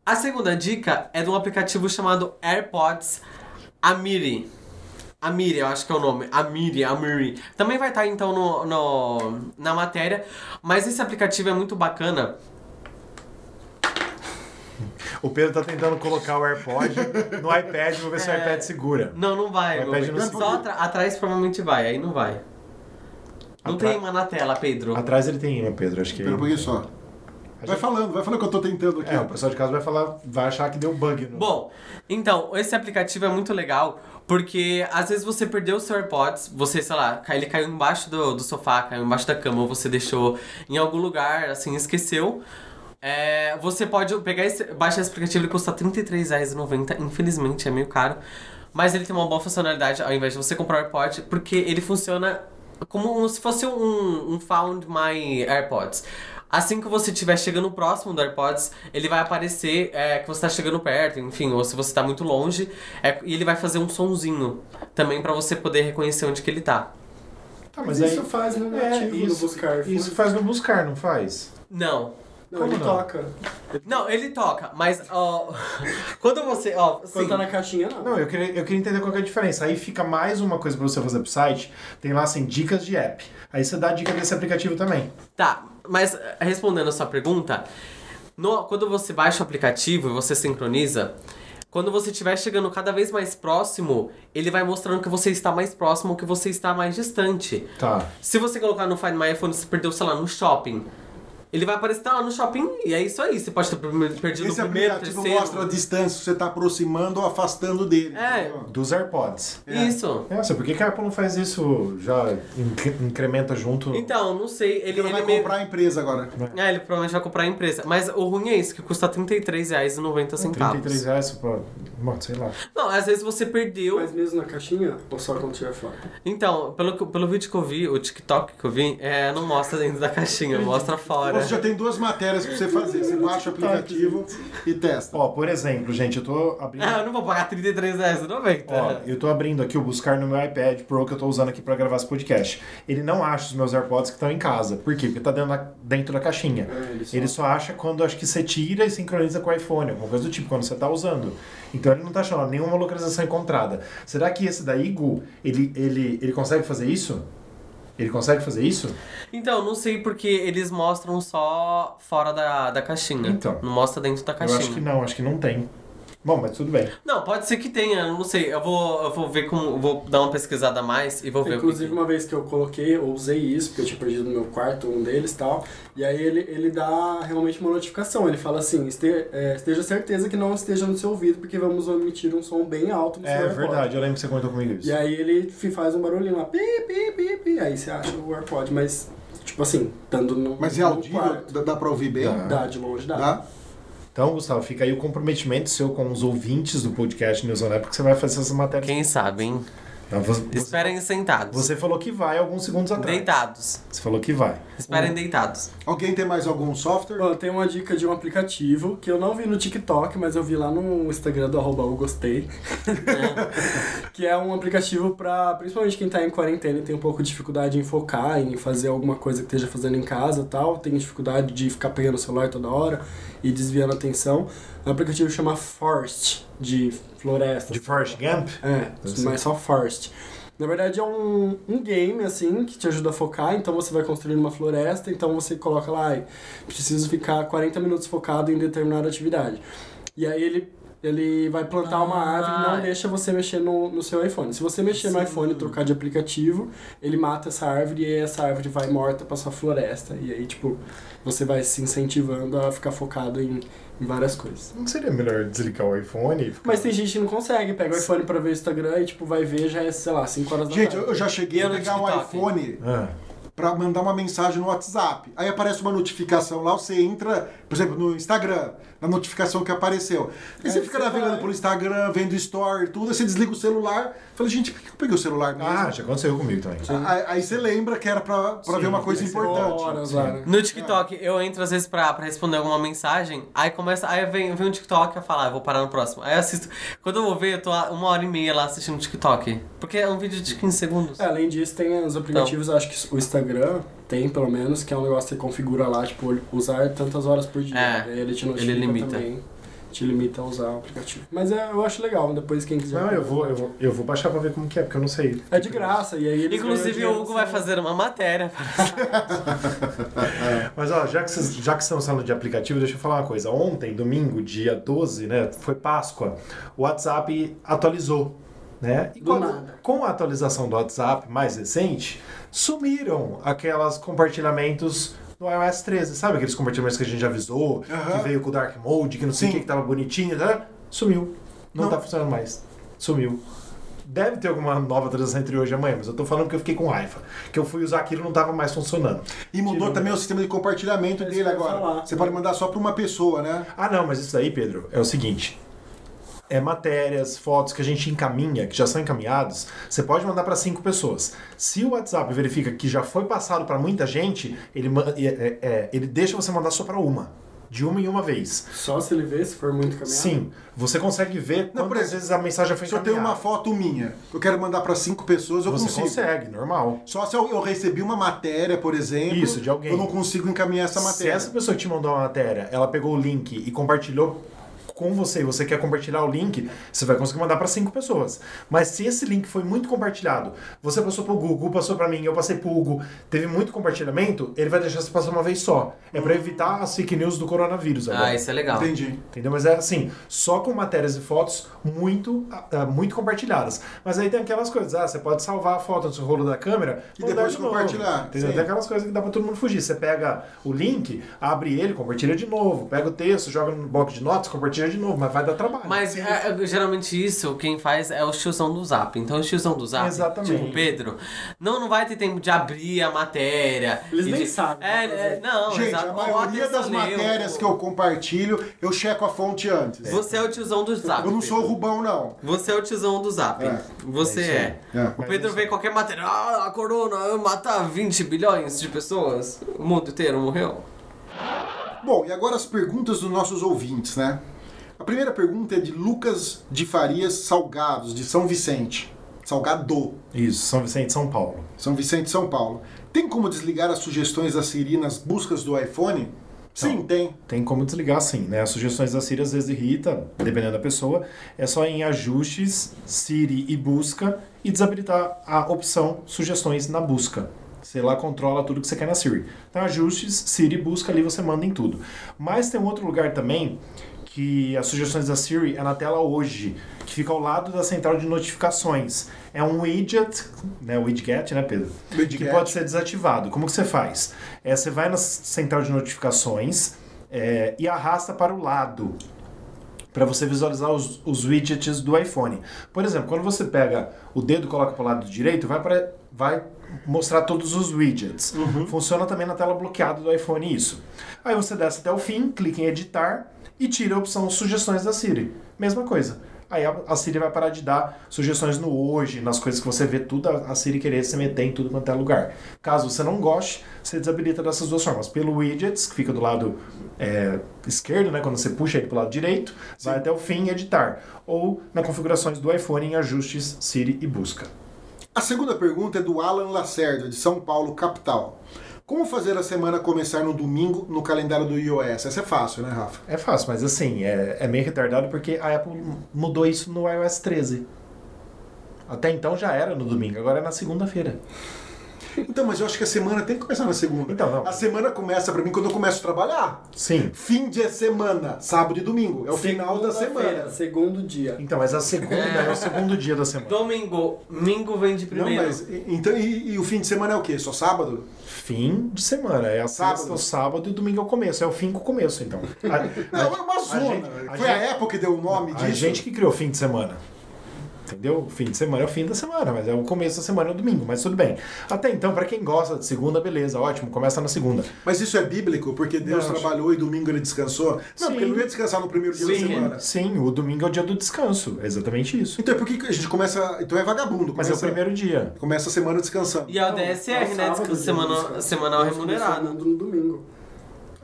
A segunda dica é de um aplicativo chamado AirPods Amiri. Amiri, eu acho que é o nome. Amiri, Amiri. Também vai estar então no, no- na matéria. Mas esse aplicativo é muito bacana. O Pedro tá tentando colocar o AirPod no iPad, vou ver se o iPad segura. Não, não vai. O iPad não se- Só atra- atrás provavelmente vai, aí não vai. Não Atra- tem uma na tela, Pedro. Atrás ele tem imã, Pedro, acho que. Espera um pouquinho só. Vai falando, vai falando que eu tô tentando aqui. É, o pessoal de casa vai falar, vai achar que deu bug no. Bom, então, esse aplicativo é muito legal porque às vezes você perdeu o seu AirPods, você, sei lá, ele caiu embaixo do, do sofá, caiu embaixo da cama, ou você deixou em algum lugar, assim, esqueceu. É, você pode pegar esse, baixar esse aplicativo, ele custa R$ 33,90, infelizmente é meio caro. Mas ele tem uma boa funcionalidade, ao invés de você comprar o AirPod, porque ele funciona como se fosse um, um Found My AirPods. Assim que você estiver chegando próximo do AirPods, ele vai aparecer é, que você está chegando perto, enfim, ou se você está muito longe, é, e ele vai fazer um sonzinho também para você poder reconhecer onde que ele tá. Tá, Mas mas isso aí. faz no É, nativo, no isso, buscar. isso faz no buscar, não faz? Não. Não, Como ele não? toca. Não, ele toca, mas ó, quando você, ó, Quando tá na caixinha, não. Não, eu queria, eu queria entender qual que é a diferença. Aí fica mais uma coisa pra você fazer pro site. Tem lá assim, dicas de app. Aí você dá a dica desse aplicativo também. Tá, mas eh, respondendo a sua pergunta, no- quando você baixa o aplicativo e você sincroniza, quando você estiver chegando cada vez mais próximo, ele vai mostrando que você está mais próximo ou que você está mais distante. Tá. Se você colocar no Find My iPhone, você perdeu, sei lá, no shopping. Ele vai aparecer tá lá no shopping e é isso aí. Você pode ter perdido Esse o primeiro, aplicativo terceiro. mostra a distância, você tá aproximando ou afastando dele. É. entendeu? Dos AirPods. Isso. Nossa, por que, que a Apple não faz isso? Já incre- incrementa junto. Então, não sei. Ele, Ele, ele vai meio- comprar a empresa agora. É, ele provavelmente vai comprar a empresa. Mas o ruim é isso, que custa R$ 33,90. 33 reais pra. Bom, sei lá. Não, às vezes você perdeu. Mas mesmo na caixinha, ou só quando tiver fora? Então, pelo, pelo vídeo que eu vi, o TikTok que eu vi, é, não mostra dentro da caixinha, mostra fora. Você já tem duas matérias pra você fazer. Você baixa o aplicativo e testa. Ó, por exemplo, gente, eu tô abrindo. Ah, eu não vou pagar R$ 33,90. Ó, eu tô abrindo aqui o buscar no meu iPad Pro que eu tô usando aqui pra gravar esse podcast. Ele não acha os meus AirPods que estão em casa. Por quê? Porque tá dentro da, dentro da caixinha. É, ele só- Ele só acha quando acho que você tira e sincroniza com o iPhone, alguma coisa do tipo, quando você tá usando. Então ele não tá achando nenhuma localização encontrada. Será que esse daí, Gu, ele, ele, ele consegue fazer isso? Ele consegue fazer isso? Então, não sei porque eles mostram só fora da, da caixinha. Então. Não mostra dentro da Eu caixinha. acho que não, acho que não tem. Bom, mas tudo bem. Não, pode ser que tenha, não sei. Eu vou, eu vou ver como. Vou dar uma pesquisada a mais e vou ver Inclusive, o que. uma vez que eu coloquei, eu usei isso, porque eu tinha perdido no meu quarto um deles e tal. E aí ele, ele dá realmente uma notificação. Ele fala assim: este, é, esteja certeza que não esteja no seu ouvido, porque vamos emitir um som bem alto no seu É AirPod. verdade, eu lembro que você comentou comigo isso. E aí ele faz um barulhinho lá, pi, pi, pi, pi. Aí você acha o AirPod, mas, tipo assim, estando no. Mas é no audível? quarto. Dá, dá pra ouvir bem? Dá. Dá, de longe dá. Dá? Então, Gustavo, fica aí o comprometimento seu com os ouvintes do podcast News on Air, porque você vai fazer essa matéria. Quem sabe, hein? Tá, você, Esperem sentados. você falou que vai alguns segundos atrás. Deitados. Você falou que vai. Esperem deitados. Alguém tem mais algum software? Bom, tem uma dica de um aplicativo que eu não vi no TikTok, mas eu vi lá no Instagram do arroba eu gostei. que é um aplicativo pra, principalmente quem tá em quarentena e tem um pouco de dificuldade em focar, em fazer alguma coisa que esteja fazendo em casa e tal, tem dificuldade de ficar pegando o celular toda hora e desviando a atenção. O aplicativo chama Forest, de floresta. De Forrest Gump? É, mas só Forest. Na verdade é um, um game, assim, que te ajuda a focar, então você vai construir uma floresta, então você coloca lá, "Ai, preciso ficar 40 minutos focado em determinada atividade. E aí ele, ele vai plantar uma Ah. árvore e não deixa você mexer no, no seu iPhone. Se você mexer no Sim. iPhone e trocar de aplicativo, ele mata essa árvore e aí essa árvore vai morta pra sua floresta. E aí, tipo, você vai se incentivando a ficar focado em, em várias coisas. Não seria melhor desligar o iPhone e ficar... Mas tem gente que não consegue, pega o iPhone pra ver o Instagram e, tipo, vai ver, já é, sei lá, 5 horas da Gente, tarde. eu eu já cheguei a no pegar um iPhone Ah, pra mandar uma mensagem no WhatsApp. Aí aparece uma notificação lá, você entra, por exemplo, no Instagram, na notificação que apareceu. Você Aí fica você navegando vai. pelo Instagram, vendo story, tudo, aí você desliga o celular. Fala, gente, por que eu peguei o celular mesmo? ah, já aconteceu comigo também. Aí, aí você lembra que era pra, pra Sim, ver uma coisa importante. horas lá, né? No TikTok, eu entro às vezes pra, pra responder alguma mensagem, aí começa. Aí vem, vem um TikTok eu falo, ah, vou parar no próximo. Aí eu assisto. Quando eu vou ver, eu tô uma hora e meia lá assistindo TikTok. Porque é um vídeo de 15 segundos. É, além disso, tem os aplicativos, acho que o Instagram tem pelo menos, que é um negócio que você configura lá, tipo, usar tantas horas por dia. É, Aí ele te notifica ele limita. também. Te limita a usar o aplicativo. Mas é, eu acho legal, depois quem quiser. Não, eu vou, eu, vou, eu vou baixar pra ver como que é, porque eu não sei. É de graça, e aí Inclusive, o Hugo vai assim. fazer uma matéria. Mas ó, já que, vocês, já que estamos falando de aplicativo, deixa eu falar uma coisa. Ontem, domingo, dia 12, né? Foi Páscoa. O WhatsApp atualizou. Né? E Do com, nada. com a atualização do WhatsApp mais recente, sumiram aquelas compartilhamentos no iOS 13. Sabe aqueles compartilhamentos que a gente já avisou, que veio com o Dark Mode, que não sei o que, que tava bonitinho, né? Sumiu. Não, Não. tá funcionando mais. Sumiu. Deve ter alguma nova atualização entre hoje e amanhã, mas eu tô falando que eu fiquei com raiva. Que eu fui usar aquilo e não tava mais funcionando. E mudou Tirou. também o sistema de compartilhamento É dele agora. falar. Você pode mandar só pra uma pessoa, né? Ah, não, mas isso aí, Pedro, é o seguinte. É matérias, fotos que a gente encaminha, que já são encaminhados, você pode mandar para cinco pessoas. Se o WhatsApp verifica que já foi passado para muita gente, ele, é- é- ele deixa você mandar só para uma. De uma em uma vez. Só se ele vê, se for muito caminhado. Sim, você consegue ver Não, por quantas exemplo, vezes a mensagem foi Se eu tenho encaminhada. uma foto minha, eu quero mandar pra cinco pessoas, eu Você consigo. consegue, normal. Só se eu, eu recebi uma matéria, por exemplo, Isso, de alguém. eu não consigo encaminhar essa Se matéria. essa pessoa que te mandou uma matéria, ela pegou o link e compartilhou com você e você quer compartilhar o link, você vai conseguir mandar para cinco pessoas. Mas se esse link foi muito compartilhado, você passou pro Google, passou para mim, eu passei pro Hugo, teve muito compartilhamento, ele vai deixar você passar uma vez só. É para evitar as fake news do coronavírus agora. Ah, isso é legal. Entendi. Entendeu? Mas é assim, só com matérias e fotos muito, ah, muito compartilhadas. Mas aí tem aquelas coisas, ah, você pode salvar a foto no seu rolo da câmera E depois de novo. compartilhar. Entendeu? Sim. Tem aquelas coisas que dá pra todo mundo fugir. Você pega o link, abre ele, compartilha de novo, pega o texto, joga no bloco de notas, compartilha de novo, mas vai dar trabalho. Mas é, é, geralmente isso, quem faz é o tiozão do Zap. Então o tiozão do Zap, Exatamente. tipo o Pedro, não, não vai ter tempo de abrir a matéria. Eles nem de- sabem É, é, não, Gente, exato. a maioria das atenção, leu. matérias que eu compartilho, eu checo a fonte antes. Você é o tiozão do Zap. Eu não sou o. Rubão, não. Você é o tiozão do Zap. É. Você É é. É. O Pedro vê qualquer matéria. Ah, a corona vai matar 20 bilhões de pessoas. O mundo inteiro morreu. Bom, e agora as perguntas dos nossos ouvintes, né? A primeira pergunta é de Lucas de Farias Salgados, de São Vicente. Salgado, Isso, São Vicente, São Paulo. São Vicente, São Paulo. Tem como desligar as sugestões da Siri nas buscas do iPhone? Sim, Não. tem. Tem como desligar sim, né? As sugestões da Siri às vezes irrita, dependendo da pessoa. É só em ajustes, Siri e busca e desabilitar a opção sugestões na busca. Você lá controla tudo que você quer na Siri. Então, ajustes, Siri, busca, ali você manda em tudo. Mas tem um outro lugar também que as sugestões da Siri é na tela hoje, que fica ao lado da central de notificações. É um widget, né, widget, né, Pedro? Widget. Que pode ser desativado. Como que você faz? É, você vai na central de notificações é, e arrasta para o lado para você visualizar os, os widgets do iPhone. Por exemplo, quando você pega o dedo e coloca para o lado direito, vai, pra, vai mostrar todos os widgets. Funciona também na tela bloqueada do iPhone isso. Aí você desce até o fim, clica em editar e tira a opção sugestões da Siri. Mesma coisa. aí a, Siri vai parar de dar sugestões no hoje, nas coisas que você vê tudo, a, Siri querer se meter em tudo quanto é lugar. Caso você não goste, você desabilita dessas duas formas. Pelo widgets, que fica do lado é, esquerdo, né? Quando você puxa ele pro lado direito, vai até o fim editar. Ou na configurações do iPhone em ajustes, Siri e busca. A segunda pergunta é do Alan Lacerda, de São Paulo, capital. Como fazer a semana começar no domingo no calendário do iOS? Essa é fácil, né, Rafa? É fácil, mas assim, é, é meio retardado porque a Apple mudou isso no iOS 13. Até então já era no domingo, agora é na segunda-feira. Então, mas eu acho que a semana tem que começar na segunda. Então, não. A semana começa pra mim quando eu começo a trabalhar. Sim. Fim de semana, sábado e domingo. É o final da semana. Segundo dia. Então, mas a segunda é, o segundo dia da semana. Domingo. Mingo vem de Não, primeiro. mas e- então e, e o fim de semana é o quê? Só sábado? Fim de semana. É a Sábado. sexta, o sábado e o domingo é o começo. É o fim com o começo, então. A, Não, é uma zona. gente- a Foi gente- a Apple que deu o nome a disso. gente que criou fim de semana. Entendeu? O fim de semana é o fim da semana, mas é o começo da semana, é o domingo, mas tudo bem. Até então, pra quem gosta de segunda, beleza, ótimo, começa na segunda. Mas isso é bíblico, porque Deus Não, trabalhou e domingo ele descansou? Não, Sim. porque ele não ia descansar no primeiro dia da Sim. semana. Sim, o domingo é o dia do descanso, é exatamente isso. Então por que que a gente começa. Então é vagabundo. Mas é o começa- primeiro dia. Começa a semana descansando. E é o Não, DSR, é né? sábado, Descanso dia semanal, remunerado. No domingo.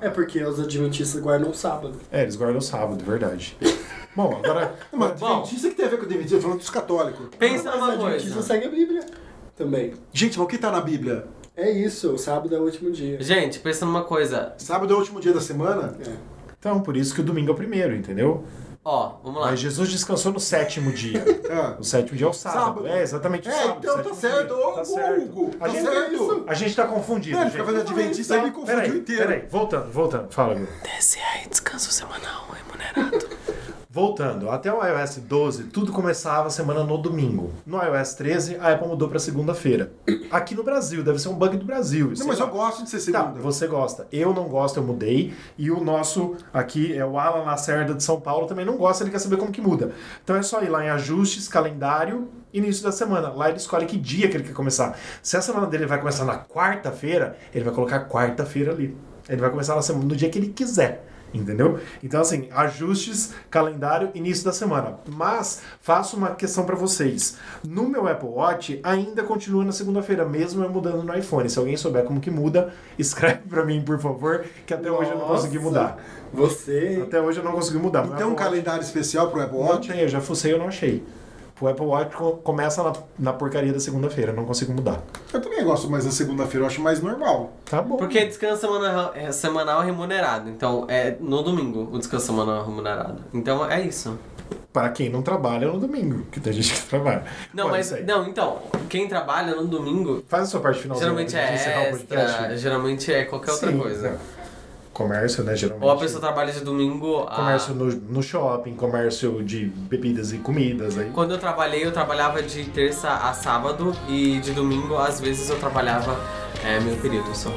É porque os adventistas guardam o sábado. É, eles guardam o sábado, verdade. Bom, agora. Não, mas Bom. Adventista que tem a ver com Adventista, falando dos católicos. Pensa Mas numa os adventistas coisa. seguem a Bíblia também. Gente, mas o que tá na Bíblia? É isso, o sábado é o último dia. Gente, pensa numa coisa. Sábado é o último dia da semana? É. Então, por isso que o domingo é o primeiro, entendeu? Ó, vamos lá. Mas Jesus descansou no sétimo dia. Ah. O sétimo dia é o sábado. Sábado. É, exatamente o É, sábado. então tá sétimo certo. dia. Ô, Tá certo. Hugo, A tá gente, certo. a gente tá confundido. Ele gente. fica fazendo Adventista e me confundiu Peraí, inteiro. Peraí, voltando, voltando. Fala, Gu. DSR, descanso semanal remunerado. Voltando, até o iOS 12, tudo começava a semana no domingo. No iOS 13, a Apple mudou pra segunda-feira. Aqui no Brasil, deve ser um bug do Brasil. Não, mas lá. eu gosto de ser Tá, segunda. você gosta. Eu não gosto, eu mudei. E o nosso aqui é o Alan Lacerda de São Paulo, também não gosta, ele quer saber como que muda. Então é só ir lá em ajustes, calendário, início da semana. Lá ele escolhe que dia que ele quer começar. Se a semana dele vai começar na quarta-feira, ele vai colocar quarta-feira ali. Ele vai começar no dia que ele quiser. Entendeu? Então, assim, ajustes, calendário, início da semana. Mas, faço uma questão pra vocês. No meu Apple Watch, ainda continua na segunda-feira, mesmo eu mudando no iPhone. Se alguém souber como que muda, escreve pra mim, por favor, que até hoje eu não consegui Nossa, mudar. Você. Até hoje eu não consegui mudar. Tem um Watch calendário especial pro Apple Não Watch? tem, eu já fucei, eu não achei. O Apple Watch co- começa na, na porcaria da segunda-feira, não consigo mudar. Eu também gosto mais da segunda-feira, eu acho mais normal. Tá bom. Porque descanso semanal, é semanal remunerado. Então, é no domingo o descanso semanal remunerado. Então, é isso. Para quem não trabalha no domingo, que tem gente que trabalha. Não, mas. Não, então, quem trabalha no domingo, Faz a sua parte final. geralmente é extra, geralmente é qualquer outra coisa. Comércio, né, geralmente. Ou a pessoa trabalha de domingo a... Comércio no, no shopping, comércio de bebidas e comidas aí. Quando eu trabalhei, eu trabalhava de terça a sábado e de domingo, às vezes, eu trabalhava é, meio período só.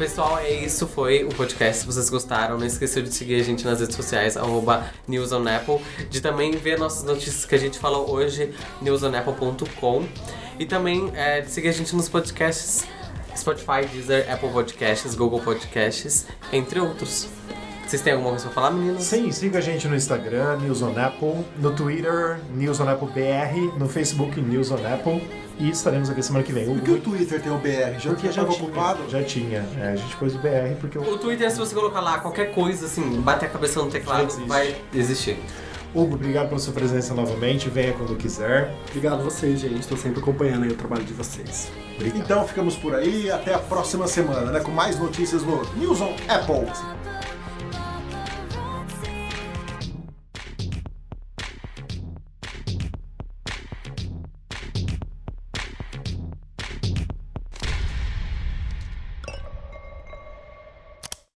Pessoal, é isso foi o podcast. Se vocês gostaram, não esqueçam de seguir a gente nas redes sociais, arroba newsonapple, de também ver nossas notícias que a gente falou hoje, newsonapple.com, e também é, de seguir a gente nos podcasts Spotify, Deezer, Apple Podcasts, Google Podcasts, entre outros. Vocês têm alguma coisa pra falar, meninas? Sim, siga a gente no Instagram, News on Apple, no Twitter, News on Apple BR, no Facebook, News on Apple, e estaremos aqui semana que vem. Por que o Twitter tem o BR? Já Porque já estava tinha, ocupado? já tinha. É, a gente pôs o BR porque o O Twitter, se você colocar lá qualquer coisa, assim, bater a cabeça no teclado, existe. vai existir. Hugo, obrigado pela sua presença novamente. Venha quando quiser. Obrigado a vocês, gente. Estou sempre acompanhando aí o trabalho de vocês. Obrigado. Então ficamos por aí, até a próxima semana, né? Com mais notícias no News on Apple.